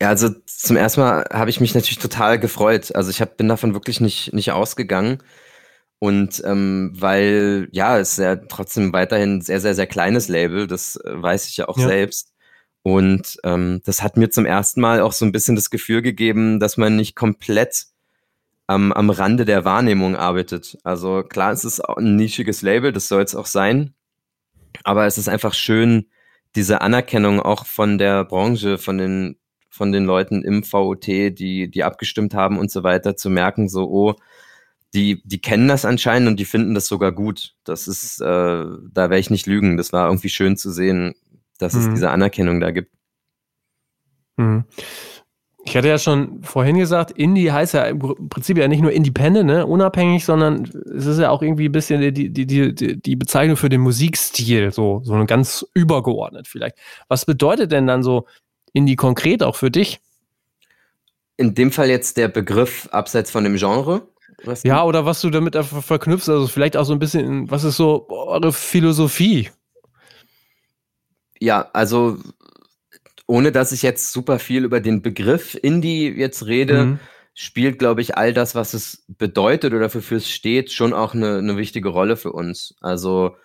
Ja, also zum ersten Mal habe ich mich natürlich total gefreut. Also ich hab, bin davon wirklich nicht, nicht ausgegangen. Und ähm, weil, ja, es ist ja trotzdem weiterhin ein sehr, sehr, sehr kleines Label, das äh, weiß ich ja auch Ja. selbst. Und ähm, das hat mir zum ersten Mal auch so ein bisschen das Gefühl gegeben, dass man nicht komplett am, am Rande der Wahrnehmung arbeitet. Also klar, es ist auch ein nischiges Label, das soll es auch sein. Aber es ist einfach schön, diese Anerkennung auch von der Branche, von den, von den Leuten im VOT, die, die abgestimmt haben und so weiter, zu merken, so, oh, die, die kennen das anscheinend und die finden das sogar gut. Das ist, äh, da werde ich nicht lügen. Das war irgendwie schön zu sehen, dass es Mhm. diese Anerkennung da gibt. Mhm. Ich hatte ja schon vorhin gesagt, Indie heißt ja im Prinzip ja nicht nur independent, ne, unabhängig, sondern es ist ja auch irgendwie ein bisschen die, die, die, die die Bezeichnung für den Musikstil, so, so ganz übergeordnet vielleicht. Was bedeutet denn dann so Indie konkret auch für dich? In dem Fall jetzt der Begriff abseits von dem Genre. Was Ja, oder was du damit einfach verknüpfst, also vielleicht auch so ein bisschen, was ist so eure Philosophie? Ja, also ohne dass ich jetzt super viel über den Begriff Indie jetzt rede, Mhm. spielt, glaube ich, all das, was es bedeutet oder wofür es steht, schon auch eine, eine wichtige Rolle für uns. Also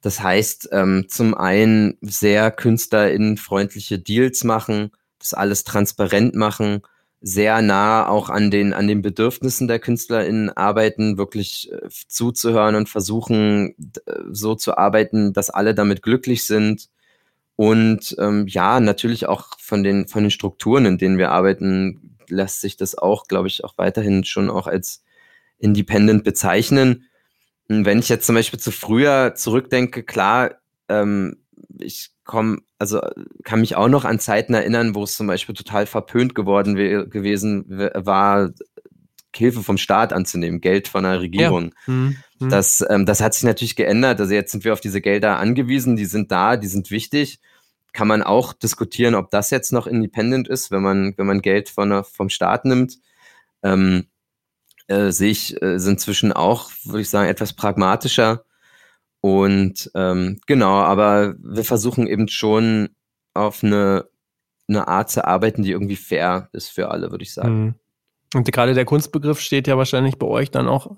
das heißt, ähm, zum einen sehr künstlerinnenfreundliche Deals machen, das alles transparent machen, sehr nah auch an den, an den Bedürfnissen der KünstlerInnen arbeiten, wirklich äh, zuzuhören und versuchen, äh, so zu arbeiten, dass alle damit glücklich sind. Und ähm, ja, natürlich auch von den, von den Strukturen, in denen wir arbeiten, lässt sich das auch, glaube ich, auch weiterhin schon auch als Independent bezeichnen. Wenn ich jetzt zum Beispiel zu früher zurückdenke, klar, ähm, ich komme, also kann mich auch noch an Zeiten erinnern, wo es zum Beispiel total verpönt geworden gewesen war, Hilfe vom Staat anzunehmen, Geld von der Regierung. Ja. Mhm. mhm. Das, ähm, das hat sich natürlich geändert. Also jetzt sind wir auf diese Gelder angewiesen, die sind da, die sind wichtig. Kann man auch diskutieren, ob das jetzt noch independent ist, wenn man, wenn man Geld von, vom Staat nimmt. Ähm, äh, sehe ich, äh, sind inzwischen auch, würde ich sagen, etwas pragmatischer. Und ähm, genau, aber wir versuchen eben schon auf eine, eine Art zu arbeiten, die irgendwie fair ist für alle, würde ich sagen. Mhm. Und gerade der Kunstbegriff steht ja wahrscheinlich bei euch dann auch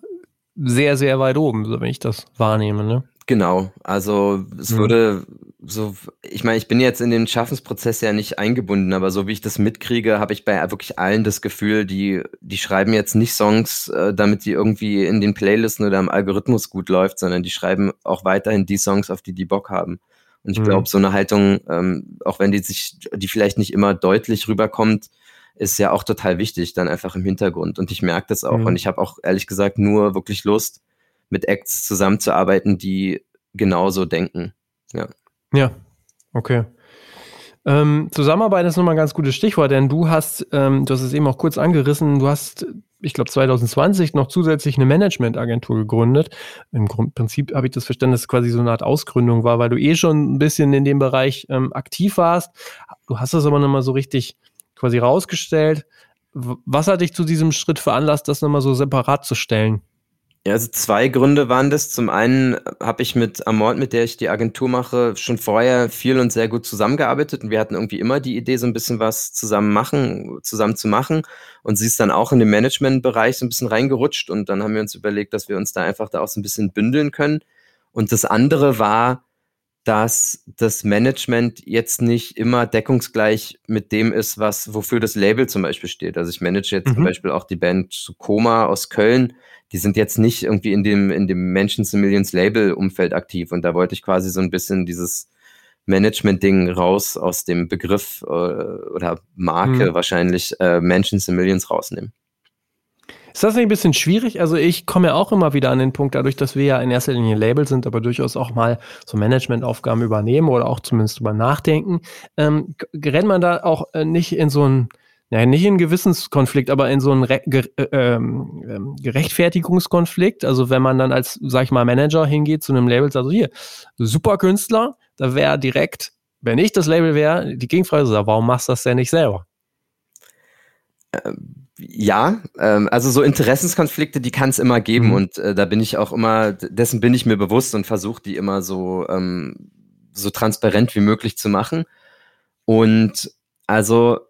sehr, sehr weit oben, so wenn ich das wahrnehme, ne? Genau, also es mhm. würde so, ich meine, ich bin jetzt in den Schaffensprozess ja nicht eingebunden, aber so wie ich das mitkriege, habe ich bei wirklich allen das Gefühl, die, die schreiben jetzt nicht Songs, äh, damit die irgendwie in den Playlisten oder im Algorithmus gut läuft, sondern die schreiben auch weiterhin die Songs, auf die die Bock haben. Und ich mhm. glaube, so eine Haltung, ähm, auch wenn die sich, die vielleicht nicht immer deutlich rüberkommt, ist ja auch total wichtig, dann einfach im Hintergrund. Und ich merke das auch. Mhm. Und ich habe auch ehrlich gesagt nur wirklich Lust, mit Acts zusammenzuarbeiten, die genauso denken. Ja. Ja, okay. Ähm, Zusammenarbeit ist nochmal ein ganz gutes Stichwort, denn du hast, ähm, du hast es eben auch kurz angerissen, du hast, ich glaube 2020 noch zusätzlich eine Managementagentur gegründet. Im Prinzip habe ich das Verständnis, dass es quasi so eine Art Ausgründung war, weil du eh schon ein bisschen in dem Bereich ähm, aktiv warst. Du hast das aber nochmal so richtig quasi rausgestellt. Was hat dich zu diesem Schritt veranlasst, das nochmal so separat zu stellen? Ja, also zwei Gründe waren das. Zum einen habe ich mit Amort, mit der ich die Agentur mache, schon vorher viel und sehr gut zusammengearbeitet und wir hatten irgendwie immer die Idee, so ein bisschen was zusammen machen, zusammen zu machen. Und sie ist dann auch in den Managementbereich so ein bisschen reingerutscht und dann haben wir uns überlegt, dass wir uns da einfach da auch so ein bisschen bündeln können. Und das andere war, dass das Management jetzt nicht immer deckungsgleich mit dem ist, was, wofür das Label zum Beispiel steht. Also ich manage jetzt mhm. zum Beispiel auch die Band Koma aus Köln. Die sind jetzt nicht irgendwie in dem, in dem Mentions in Millions Label Umfeld aktiv. Und da wollte ich quasi so ein bisschen dieses Management-Ding raus aus dem Begriff äh, oder Marke mhm. wahrscheinlich äh, Mentions in Millions rausnehmen. Ist das nicht ein bisschen schwierig? Also ich komme ja auch immer wieder an den Punkt, dadurch, dass wir ja in erster Linie Label sind, aber durchaus auch mal so Managementaufgaben übernehmen oder auch zumindest über nachdenken. Ähm, rennt man da auch äh, nicht in so ein, ja, nicht in einen Gewissenskonflikt, aber in so einen Re Ge äh, ähm, ähm, Gerechtfertigungskonflikt. Also wenn man dann als, sag ich mal, Manager hingeht zu einem Label, sagt so hier, super Künstler, da wäre direkt, wenn ich das Label wäre, die Gegenfrage so, warum machst du das denn nicht selber? Ähm ja, ähm, also so Interessenskonflikte, die kann es immer geben mhm. und äh, da bin ich auch immer, dessen bin ich mir bewusst und versuche die immer so, ähm, so transparent wie möglich zu machen. Und also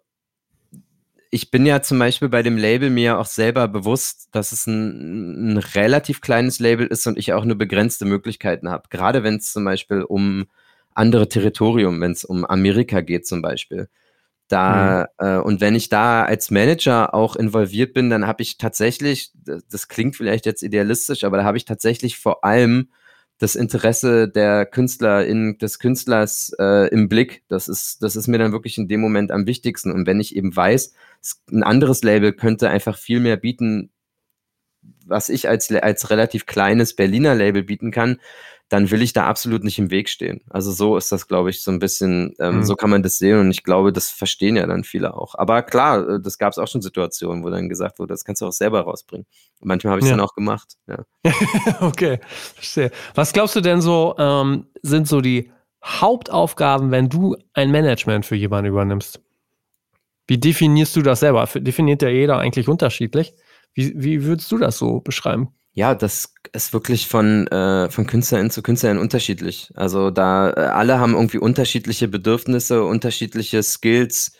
ich bin ja zum Beispiel bei dem Label mir auch selber bewusst, dass es ein, ein relativ kleines Label ist und ich auch nur begrenzte Möglichkeiten habe. Gerade wenn es zum Beispiel um andere Territorium, wenn es um Amerika geht zum Beispiel. Da, mhm. äh, und wenn ich da als Manager auch involviert bin, dann habe ich tatsächlich, das klingt vielleicht jetzt idealistisch, aber da habe ich tatsächlich vor allem das Interesse der Künstlerin, des Künstlers äh, im Blick. Das ist, das ist mir dann wirklich in dem Moment am wichtigsten. Und wenn ich eben weiß, ein anderes Label könnte einfach viel mehr bieten, was ich als, als relativ kleines Berliner Label bieten kann, dann will ich da absolut nicht im Weg stehen. Also so ist das, glaube ich, so ein bisschen, ähm, mhm. so kann man das sehen und ich glaube, das verstehen ja dann viele auch. Aber klar, äh, das gab es auch schon Situationen, wo dann gesagt wurde, das kannst du auch selber rausbringen. Und manchmal habe ich es ja. dann auch gemacht. Ja. (laughs) okay, verstehe. Was glaubst du denn so, ähm, sind so die Hauptaufgaben, wenn du ein Management für jemanden übernimmst? Wie definierst du das selber? Definiert ja jeder eigentlich unterschiedlich. Wie, wie würdest du das so beschreiben? Ja, das ist wirklich von, äh, von Künstlerin zu Künstlerin unterschiedlich. Also da äh, alle haben irgendwie unterschiedliche Bedürfnisse, unterschiedliche Skills.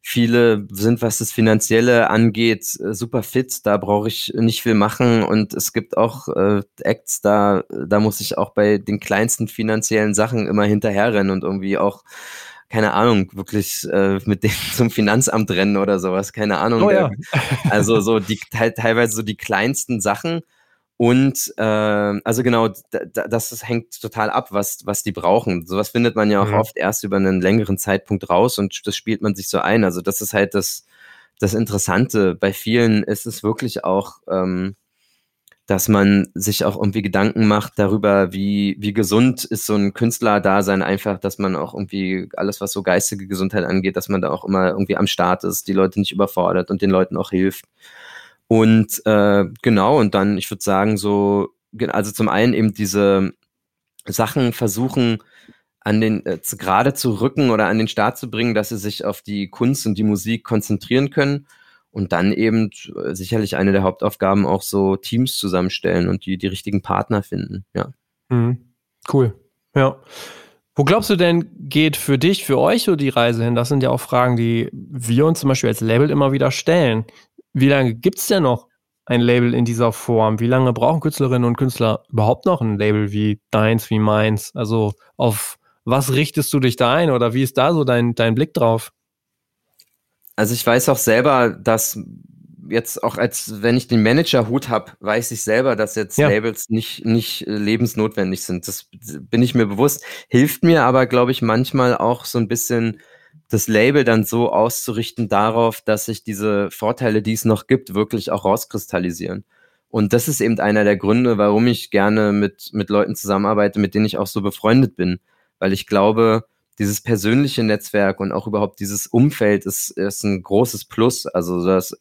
Viele sind, was das Finanzielle angeht, äh, super fit. Da brauche ich nicht viel machen. Und es gibt auch äh, Acts, da, da muss ich auch bei den kleinsten finanziellen Sachen immer hinterherrennen und irgendwie auch keine Ahnung, wirklich äh, mit denen (laughs) zum Finanzamt rennen oder sowas, keine Ahnung. Oh, ja. Also so die teilweise so die kleinsten Sachen. Und äh, also genau, das hängt total ab, was, was die brauchen. Sowas findet man ja auch mhm. oft erst über einen längeren Zeitpunkt raus und das spielt man sich so ein. Also das ist halt das, das Interessante. Bei vielen ist es wirklich auch, ähm, dass man sich auch irgendwie Gedanken macht darüber, wie, wie gesund ist so ein Künstler-Dasein einfach, dass man auch irgendwie alles, was so geistige Gesundheit angeht, dass man da auch immer irgendwie am Start ist, die Leute nicht überfordert und den Leuten auch hilft. Und äh, genau, und dann, ich würde sagen, so, also zum einen eben diese Sachen versuchen, an den äh, gerade zu rücken oder an den Start zu bringen, dass sie sich auf die Kunst und die Musik konzentrieren können und dann eben äh, sicherlich eine der Hauptaufgaben auch so Teams zusammenstellen und die die richtigen Partner finden. Ja. Mhm. Cool. Ja. Wo glaubst du denn, geht für dich, für euch so die Reise hin? Das sind ja auch Fragen, die wir uns zum Beispiel als Label immer wieder stellen. Wie lange gibt es denn noch ein Label in dieser Form? Wie lange brauchen Künstlerinnen und Künstler überhaupt noch ein Label wie deins, wie meins? Also auf was richtest du dich da ein oder wie ist da so dein, dein Blick drauf? Also ich weiß auch selber, dass jetzt auch als wenn ich den Manager-Hut habe, weiß ich selber, dass jetzt ja. Labels nicht, nicht äh, lebensnotwendig sind. Das bin ich mir bewusst. Hilft mir aber, glaube ich, manchmal auch so ein bisschen das Label dann so auszurichten darauf, dass sich diese Vorteile, die es noch gibt, wirklich auch rauskristallisieren. Und das ist eben einer der Gründe, warum ich gerne mit, mit Leuten zusammenarbeite, mit denen ich auch so befreundet bin. Weil ich glaube, dieses persönliche Netzwerk und auch überhaupt dieses Umfeld ist, ist ein großes Plus. Also das,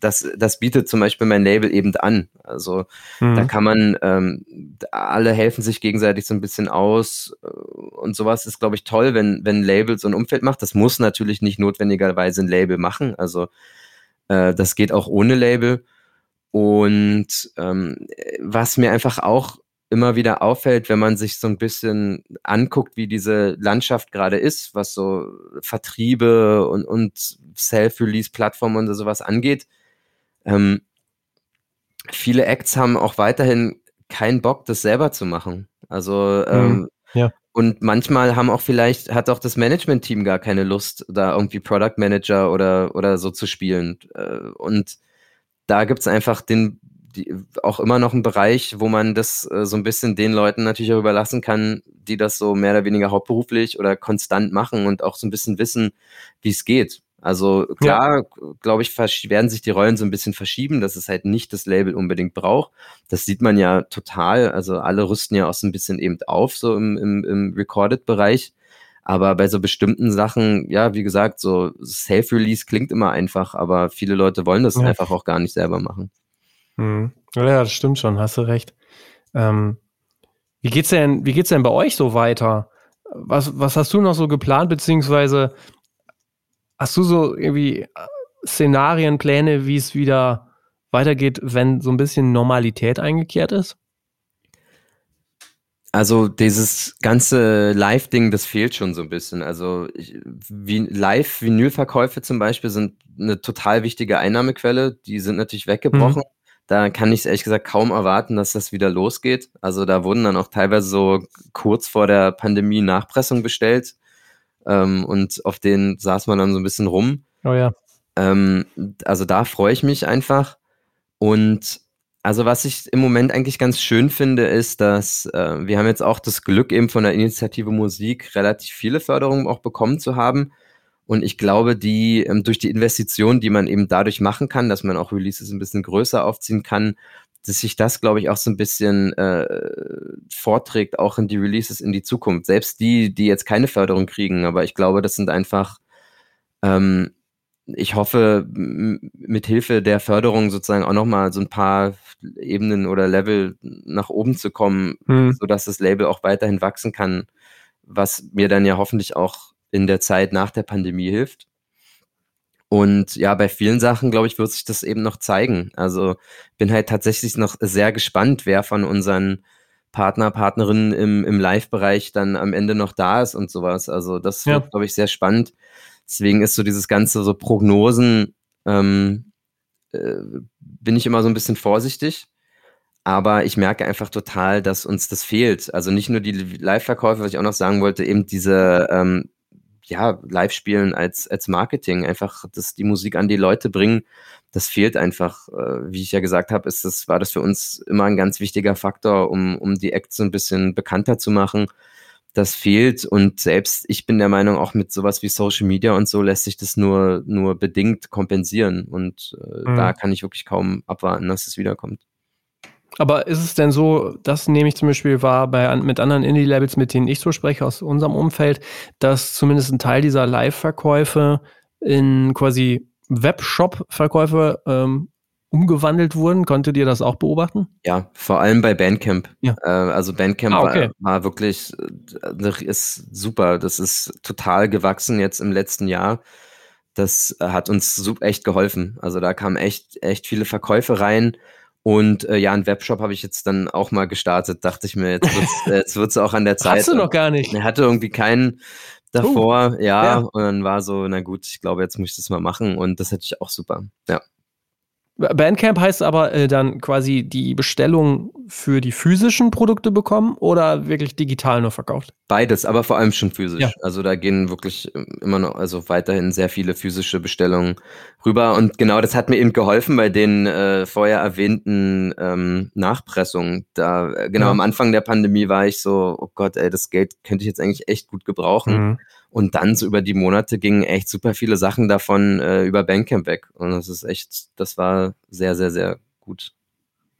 das, das bietet zum Beispiel mein Label eben an. Also mhm. da kann man, ähm, alle helfen sich gegenseitig so ein bisschen aus und sowas ist, glaube ich, toll, wenn, wenn ein Label so ein Umfeld macht. Das muss natürlich nicht notwendigerweise ein Label machen. Also äh, das geht auch ohne Label. Und ähm, was mir einfach auch immer wieder auffällt, wenn man sich so ein bisschen anguckt, wie diese Landschaft gerade ist, was so Vertriebe und, und Self-Release-Plattformen und sowas angeht. Ähm, viele Acts haben auch weiterhin keinen Bock, das selber zu machen. Also ähm, mhm, ja. und manchmal haben auch vielleicht, hat auch das Management-Team gar keine Lust, da irgendwie Product Manager oder, oder so zu spielen. Äh, und da gibt's einfach den die, auch immer noch ein Bereich, wo man das äh, so ein bisschen den Leuten natürlich auch überlassen kann, die das so mehr oder weniger hauptberuflich oder konstant machen und auch so ein bisschen wissen, wie es geht. Also klar, ja. glaube ich, werden sich die Rollen so ein bisschen verschieben, dass es halt nicht das Label unbedingt braucht. Das sieht man ja total. Also alle rüsten ja auch so ein bisschen eben auf, so im, im, im Recorded-Bereich. Aber bei so bestimmten Sachen, ja, wie gesagt, so Self-Release klingt immer einfach, aber viele Leute wollen das ja. einfach auch gar nicht selber machen. Mhm. Ja, das stimmt schon, hast du recht. Ähm, wie geht's denn, wie geht's denn bei euch so weiter? Was, was hast du noch so geplant, beziehungsweise hast du so irgendwie äh, Szenarien, Pläne, wie es wieder weitergeht, wenn so ein bisschen Normalität eingekehrt ist? Also dieses ganze Live-Ding, das fehlt schon so ein bisschen. Also wie, Live-Vinylverkäufe zum Beispiel sind eine total wichtige Einnahmequelle. Die sind natürlich weggebrochen. Mhm. Da kann ich es ehrlich gesagt kaum erwarten, dass das wieder losgeht. Also da wurden dann auch teilweise so kurz vor der Pandemie Nachpressung bestellt. Ähm, und auf denen saß man dann so ein bisschen rum. Oh ja. Ähm, also da freue ich mich einfach. Und also was ich im Moment eigentlich ganz schön finde, ist, dass äh, wir haben jetzt auch das Glück eben von der Initiative Musik relativ viele Förderungen auch bekommen zu haben. Und ich glaube, die ähm, durch die Investition, die man eben dadurch machen kann, dass man auch Releases ein bisschen größer aufziehen kann, dass sich das, glaube ich, auch so ein bisschen äh, vorträgt, auch in die Releases in die Zukunft. Selbst die, die jetzt keine Förderung kriegen, aber ich glaube, das sind einfach, ähm, ich hoffe, mit Hilfe der Förderung sozusagen auch nochmal so ein paar Ebenen oder Level nach oben zu kommen, hm. sodass das Label auch weiterhin wachsen kann, was mir dann ja hoffentlich auch in der Zeit nach der Pandemie hilft. Und ja, bei vielen Sachen, glaube ich, wird sich das eben noch zeigen. Also bin halt tatsächlich noch sehr gespannt, wer von unseren Partner, Partnerinnen im, im Live-Bereich dann am Ende noch da ist und sowas. Also das ja. wird, glaube ich, sehr spannend. Deswegen ist so dieses ganze so Prognosen, ähm, äh, bin ich immer so ein bisschen vorsichtig. Aber ich merke einfach total, dass uns das fehlt. Also nicht nur die Live-Verkäufe, was ich auch noch sagen wollte, eben diese ähm, ja, Live-Spielen als, als Marketing, einfach das, die Musik an die Leute bringen, das fehlt einfach. Äh, wie ich ja gesagt habe, ist das, war das für uns immer ein ganz wichtiger Faktor, um, um die Acts so ein bisschen bekannter zu machen. Das fehlt und selbst ich bin der Meinung, auch mit sowas wie Social Media und so lässt sich das nur, nur bedingt kompensieren und äh, mhm. da kann ich wirklich kaum abwarten, dass es wiederkommt. Aber ist es denn so, das nehme ich zum Beispiel wahr bei, mit anderen Indie-Labels, mit denen ich so spreche aus unserem Umfeld, dass zumindest ein Teil dieser Live-Verkäufe in quasi Webshop-Verkäufe ähm, umgewandelt wurden. Konntet ihr das auch beobachten? Ja, vor allem bei Bandcamp. Ja. Äh, also Bandcamp ah, okay. war, war, wirklich, äh, ist super. Das ist total gewachsen jetzt im letzten Jahr. Das hat uns echt geholfen. Also da kamen echt, echt viele Verkäufe rein. Und äh, ja, einen Webshop habe ich jetzt dann auch mal gestartet. Dachte ich mir, jetzt wird es (laughs) äh, auch an der Zeit. Hast du noch gar nicht? Er hatte irgendwie keinen davor, uh, ja, ja, und dann war so, na gut, ich glaube, jetzt muss ich das mal machen und das hätte ich auch super, ja. Bandcamp heißt aber äh, dann quasi die Bestellung für die physischen Produkte bekommen oder wirklich digital nur verkauft? Beides, aber vor allem schon physisch. Ja. Also da gehen wirklich ähm, immer noch, also weiterhin sehr viele physische Bestellungen rüber. Und genau das hat mir eben geholfen bei den äh, vorher erwähnten ähm, Nachpressungen. Da, äh, genau ja. am Anfang der Pandemie war ich so, oh Gott, ey, das Geld könnte ich jetzt eigentlich echt gut gebrauchen. Mhm. Und dann so über die Monate gingen echt super viele Sachen davon äh, über Bandcamp weg. Und das ist echt, das war sehr, sehr, sehr gut.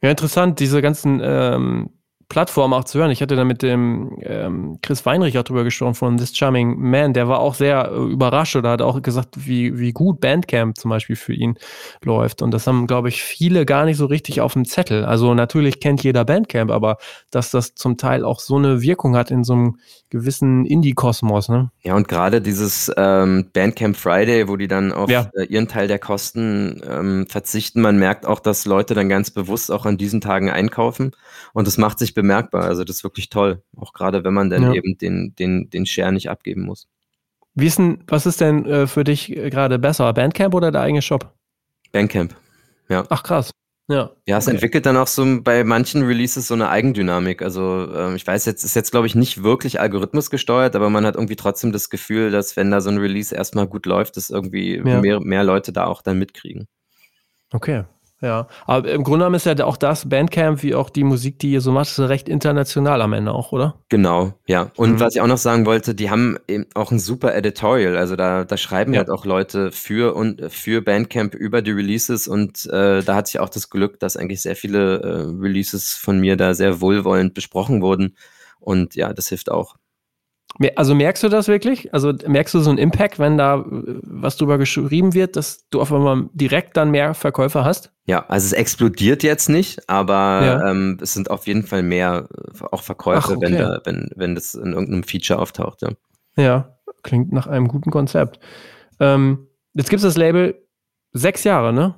Ja, interessant, diese ganzen ähm, Plattform auch zu hören. Ich hatte da mit dem ähm, Chris Weinrich auch drüber gesprochen von This Charming Man. Der war auch sehr äh, überrascht oder hat auch gesagt, wie, wie gut Bandcamp zum Beispiel für ihn läuft. Und das haben, glaube ich, viele gar nicht so richtig auf dem Zettel. Also natürlich kennt jeder Bandcamp, aber dass das zum Teil auch so eine Wirkung hat in so einem gewissen Indie-Kosmos. Ne? Ja, und gerade dieses ähm, Bandcamp Friday, wo die dann auf ja. äh, ihren Teil der Kosten ähm, verzichten. Man merkt auch, dass Leute dann ganz bewusst auch an diesen Tagen einkaufen. Und das macht sich bemerkbar. Also das ist wirklich toll. Auch gerade wenn man dann ja. eben den, den, den Share nicht abgeben muss. Wie ist denn, was ist denn äh, für dich äh, gerade besser? Bandcamp oder der eigene Shop? Bandcamp. Ja. Ach krass. Ja, ja es okay. entwickelt dann auch so bei manchen Releases so eine Eigendynamik. Also ähm, ich weiß jetzt, ist jetzt glaube ich nicht wirklich Algorithmus gesteuert, aber man hat irgendwie trotzdem das Gefühl, dass wenn da so ein Release erstmal gut läuft, dass irgendwie ja. mehr, mehr Leute da auch dann mitkriegen. Okay, ja, aber im Grunde genommen ist ja auch das Bandcamp wie auch die Musik, die ihr so macht, recht international am Ende auch, oder? Genau, ja. Und mhm. was ich auch noch sagen wollte, die haben eben auch ein super Editorial. Also da, da schreiben ja. halt auch Leute für und für Bandcamp über die Releases und äh, da hatte ich auch das Glück, dass eigentlich sehr viele äh, Releases von mir da sehr wohlwollend besprochen wurden. Und ja, das hilft auch. Also merkst du das wirklich? Also merkst du so einen Impact, wenn da was drüber geschrieben wird, dass du auf einmal direkt dann mehr Verkäufer hast? Ja, also es explodiert jetzt nicht, aber ja. ähm, es sind auf jeden Fall mehr äh, auch Verkäufe, okay. wenn, da, wenn, wenn das in irgendeinem Feature auftaucht. Ja, ja klingt nach einem guten Konzept. Ähm, jetzt gibt es das Label sechs Jahre, ne?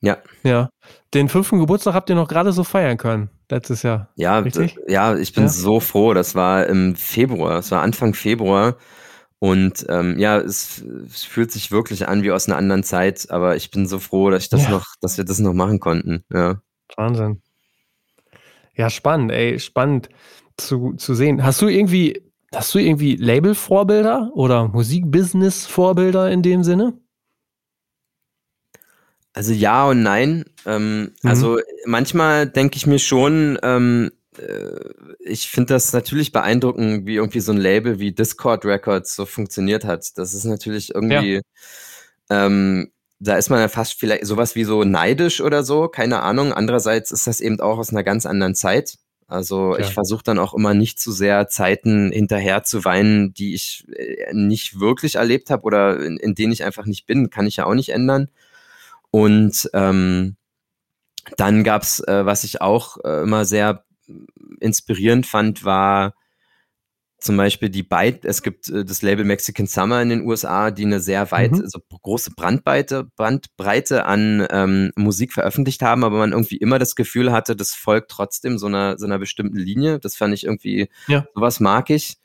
Ja. Ja. Den fünften Geburtstag habt ihr noch gerade so feiern können, letztes Jahr. Ja, richtig? ja, ich bin ja. so froh. Das war im Februar, es war Anfang Februar. Und ähm, ja, es, es, fühlt sich wirklich an wie aus einer anderen Zeit, aber ich bin so froh, dass ich das ja. noch, dass wir das noch machen konnten. Ja. Wahnsinn. Ja, spannend, ey, spannend zu, zu sehen. Hast du irgendwie, hast du irgendwie Label-Vorbilder oder Musikbusiness-Vorbilder in dem Sinne? Also ja und nein. Ähm, mhm. Also manchmal denke ich mir schon, ähm, äh, ich finde das natürlich beeindruckend, wie irgendwie so ein Label wie Discord Records so funktioniert hat. Das ist natürlich irgendwie, ja. ähm, da ist man ja fast vielleicht sowas wie so neidisch oder so, keine Ahnung. Andererseits ist das eben auch aus einer ganz anderen Zeit. Also ja. ich versuche dann auch immer nicht zu sehr Zeiten hinterher zu weinen, die ich äh, nicht wirklich erlebt habe oder in, in denen ich einfach nicht bin, kann ich ja auch nicht ändern. Und ähm, dann gab's, äh, was ich auch äh, immer sehr inspirierend fand, war zum Beispiel die Byte, es gibt äh, das Label Mexican Summer in den USA, die eine sehr weit, mhm. also große Brandbreite, Brandbreite an ähm, Musik veröffentlicht haben, aber man irgendwie immer das Gefühl hatte, das folgt trotzdem so einer, so einer bestimmten Linie. Das fand ich irgendwie, ja. sowas mag ich.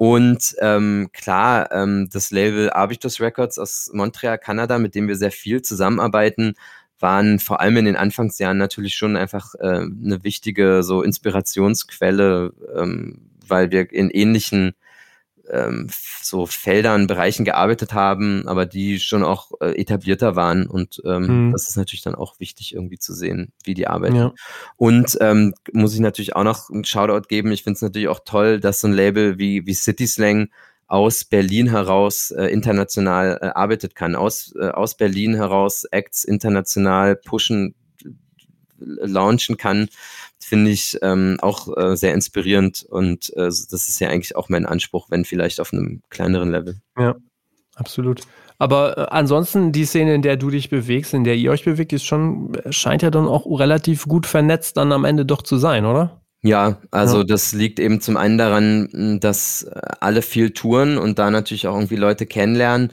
Und ähm, klar, ähm, das Label Arbitus Records aus Montreal, Kanada, mit dem wir sehr viel zusammenarbeiten, waren vor allem in den Anfangsjahren natürlich schon einfach äh, eine wichtige so Inspirationsquelle, ähm, weil wir in ähnlichen ähm, so Feldern, Bereichen gearbeitet haben, aber die schon auch äh, etablierter waren. Und ähm, mhm. das ist natürlich dann auch wichtig, irgendwie zu sehen, wie die arbeiten. Ja. Und ähm, muss ich natürlich auch noch einen Shoutout geben. Ich finde es natürlich auch toll, dass so ein Label wie, wie City Slang aus Berlin heraus äh, international äh, arbeitet kann, aus, äh, aus Berlin heraus Acts international pushen, launchen kann, finde ich ähm, auch äh, sehr inspirierend und äh, das ist ja eigentlich auch mein Anspruch, wenn vielleicht auf einem kleineren Level. Ja, absolut. Aber äh, ansonsten die Szene, in der du dich bewegst, in der ihr euch bewegt, ist schon scheint ja dann auch relativ gut vernetzt dann am Ende doch zu sein, oder? Ja, also ja. das liegt eben zum einen daran, dass alle viel touren und da natürlich auch irgendwie Leute kennenlernen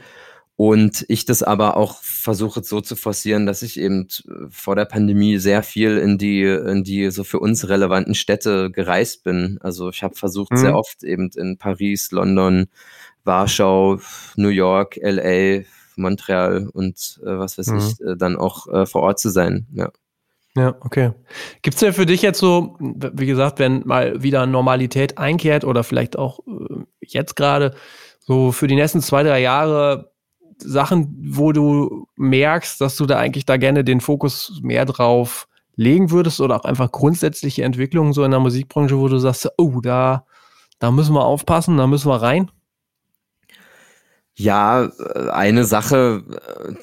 und ich das aber auch versuche so zu forcieren, dass ich eben vor der Pandemie sehr viel in die, in die so für uns relevanten Städte gereist bin. Also ich habe versucht, mhm. sehr oft eben in Paris, London, Warschau, New York, LA, Montreal und äh, was weiß mhm. ich, äh, dann auch äh, vor Ort zu sein. Ja. Ja, okay. Gibt es denn für dich jetzt so, wie gesagt, wenn mal wieder Normalität einkehrt oder vielleicht auch äh, jetzt gerade, so für die nächsten zwei, drei Jahre Sachen, wo du merkst, dass du da eigentlich da gerne den Fokus mehr drauf legen würdest oder auch einfach grundsätzliche Entwicklungen so in der Musikbranche, wo du sagst, oh, da, da müssen wir aufpassen, da müssen wir rein? Ja, eine Sache,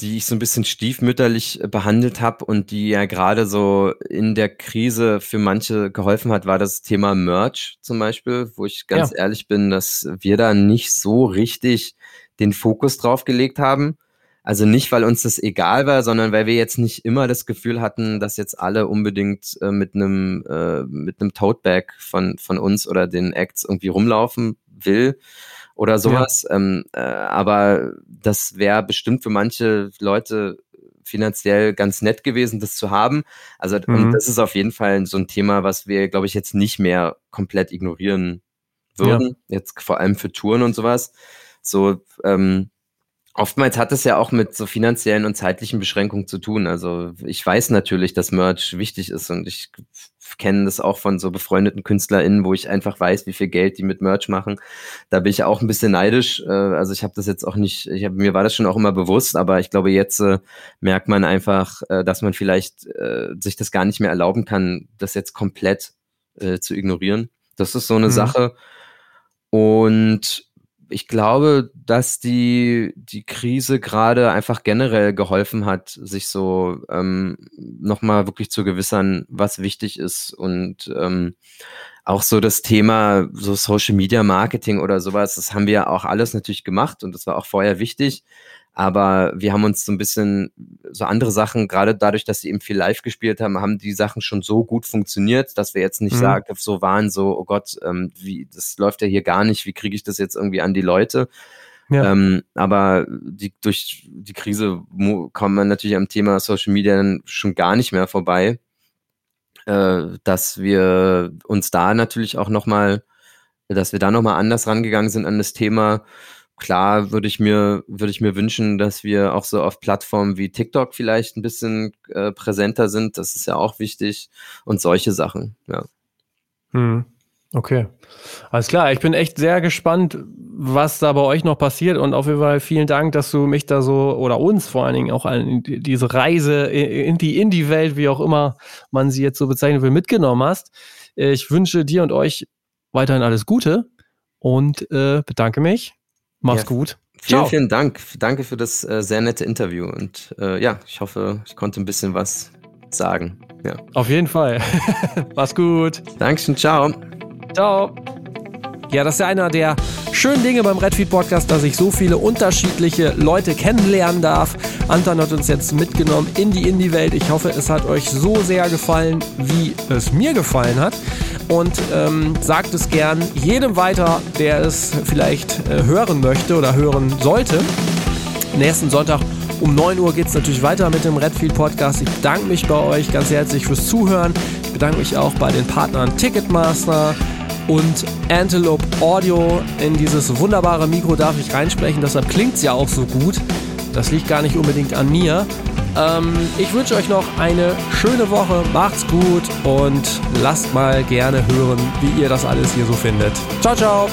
die ich so ein bisschen stiefmütterlich behandelt habe und die ja gerade so in der Krise für manche geholfen hat, war das Thema Merch zum Beispiel, wo ich ganz ja. ehrlich bin, dass wir da nicht so richtig den Fokus drauf gelegt haben. Also nicht, weil uns das egal war, sondern weil wir jetzt nicht immer das Gefühl hatten, dass jetzt alle unbedingt äh, mit einem äh, mit einem Toteback von von uns oder den Acts irgendwie rumlaufen will oder sowas. Ja. Ähm, äh, aber das wäre bestimmt für manche Leute finanziell ganz nett gewesen, das zu haben. Also mhm. und das ist auf jeden Fall so ein Thema, was wir, glaube ich, jetzt nicht mehr komplett ignorieren würden. Ja. Jetzt vor allem für Touren und sowas. So, ähm, oftmals hat es ja auch mit so finanziellen und zeitlichen Beschränkungen zu tun. Also ich weiß natürlich, dass Merch wichtig ist und ich kenne das auch von so befreundeten KünstlerInnen, wo ich einfach weiß, wie viel Geld die mit Merch machen. Da bin ich auch ein bisschen neidisch. Äh, also ich habe das jetzt auch nicht, ich hab, mir war das schon auch immer bewusst, aber ich glaube, jetzt äh, merkt man einfach, äh, dass man vielleicht äh, sich das gar nicht mehr erlauben kann, das jetzt komplett äh, zu ignorieren. Das ist so eine mhm. Sache. Und ich glaube, dass die, die Krise gerade einfach generell geholfen hat, sich so ähm, nochmal wirklich zu gewissern, was wichtig ist und ähm, auch so das Thema so Social Media Marketing oder sowas, das haben wir auch alles natürlich gemacht und das war auch vorher wichtig. Aber wir haben uns so ein bisschen so andere Sachen, gerade dadurch, dass sie eben viel live gespielt haben, haben die Sachen schon so gut funktioniert, dass wir jetzt nicht mhm. sagen, so waren, so, oh Gott, ähm, wie, das läuft ja hier gar nicht, wie kriege ich das jetzt irgendwie an die Leute? Ja. Ähm, aber die, durch die Krise kommt man natürlich am Thema Social Media dann schon gar nicht mehr vorbei, äh, dass wir uns da natürlich auch nochmal, dass wir da nochmal anders rangegangen sind an das Thema klar würde ich mir, würde ich mir wünschen, dass wir auch so auf Plattformen wie TikTok vielleicht ein bisschen äh, präsenter sind. Das ist ja auch wichtig. Und solche Sachen, ja. Hm. Okay. Alles klar, ich bin echt sehr gespannt, was da bei euch noch passiert und auf jeden Fall vielen Dank, dass du mich da so oder uns vor allen Dingen auch an diese Reise in die Indie-Welt, wie auch immer man sie jetzt so bezeichnen will, mitgenommen hast. Ich wünsche dir und euch weiterhin alles Gute und äh, bedanke mich Mach's ja. gut. Vielen, Ciao. vielen Dank. Danke für das äh, sehr nette Interview. Und äh, ja, ich hoffe, ich konnte ein bisschen was sagen. Ja. Auf jeden Fall. (laughs) Mach's gut. Dankeschön. Ciao. Ciao. Ja, das ist ja einer der schönen Dinge beim Redfeed Podcast, dass ich so viele unterschiedliche Leute kennenlernen darf. Anton hat uns jetzt mitgenommen in die Indie-Welt. Ich hoffe, es hat euch so sehr gefallen, wie es mir gefallen hat und ähm, sagt es gern jedem weiter, der es vielleicht äh, hören möchte oder hören sollte. Nächsten Sonntag um 9 Uhr geht es natürlich weiter mit dem Redfield Podcast. Ich bedanke mich bei euch ganz herzlich fürs Zuhören. Ich bedanke mich auch bei den Partnern Ticketmaster und Antelope Audio. In dieses wunderbare Mikro darf ich reinsprechen, deshalb klingt es ja auch so gut. Das liegt gar nicht unbedingt an mir. Ähm, ich wünsche euch noch eine schöne Woche. Macht's gut und lasst mal gerne hören, wie ihr das alles hier so findet. Ciao, ciao.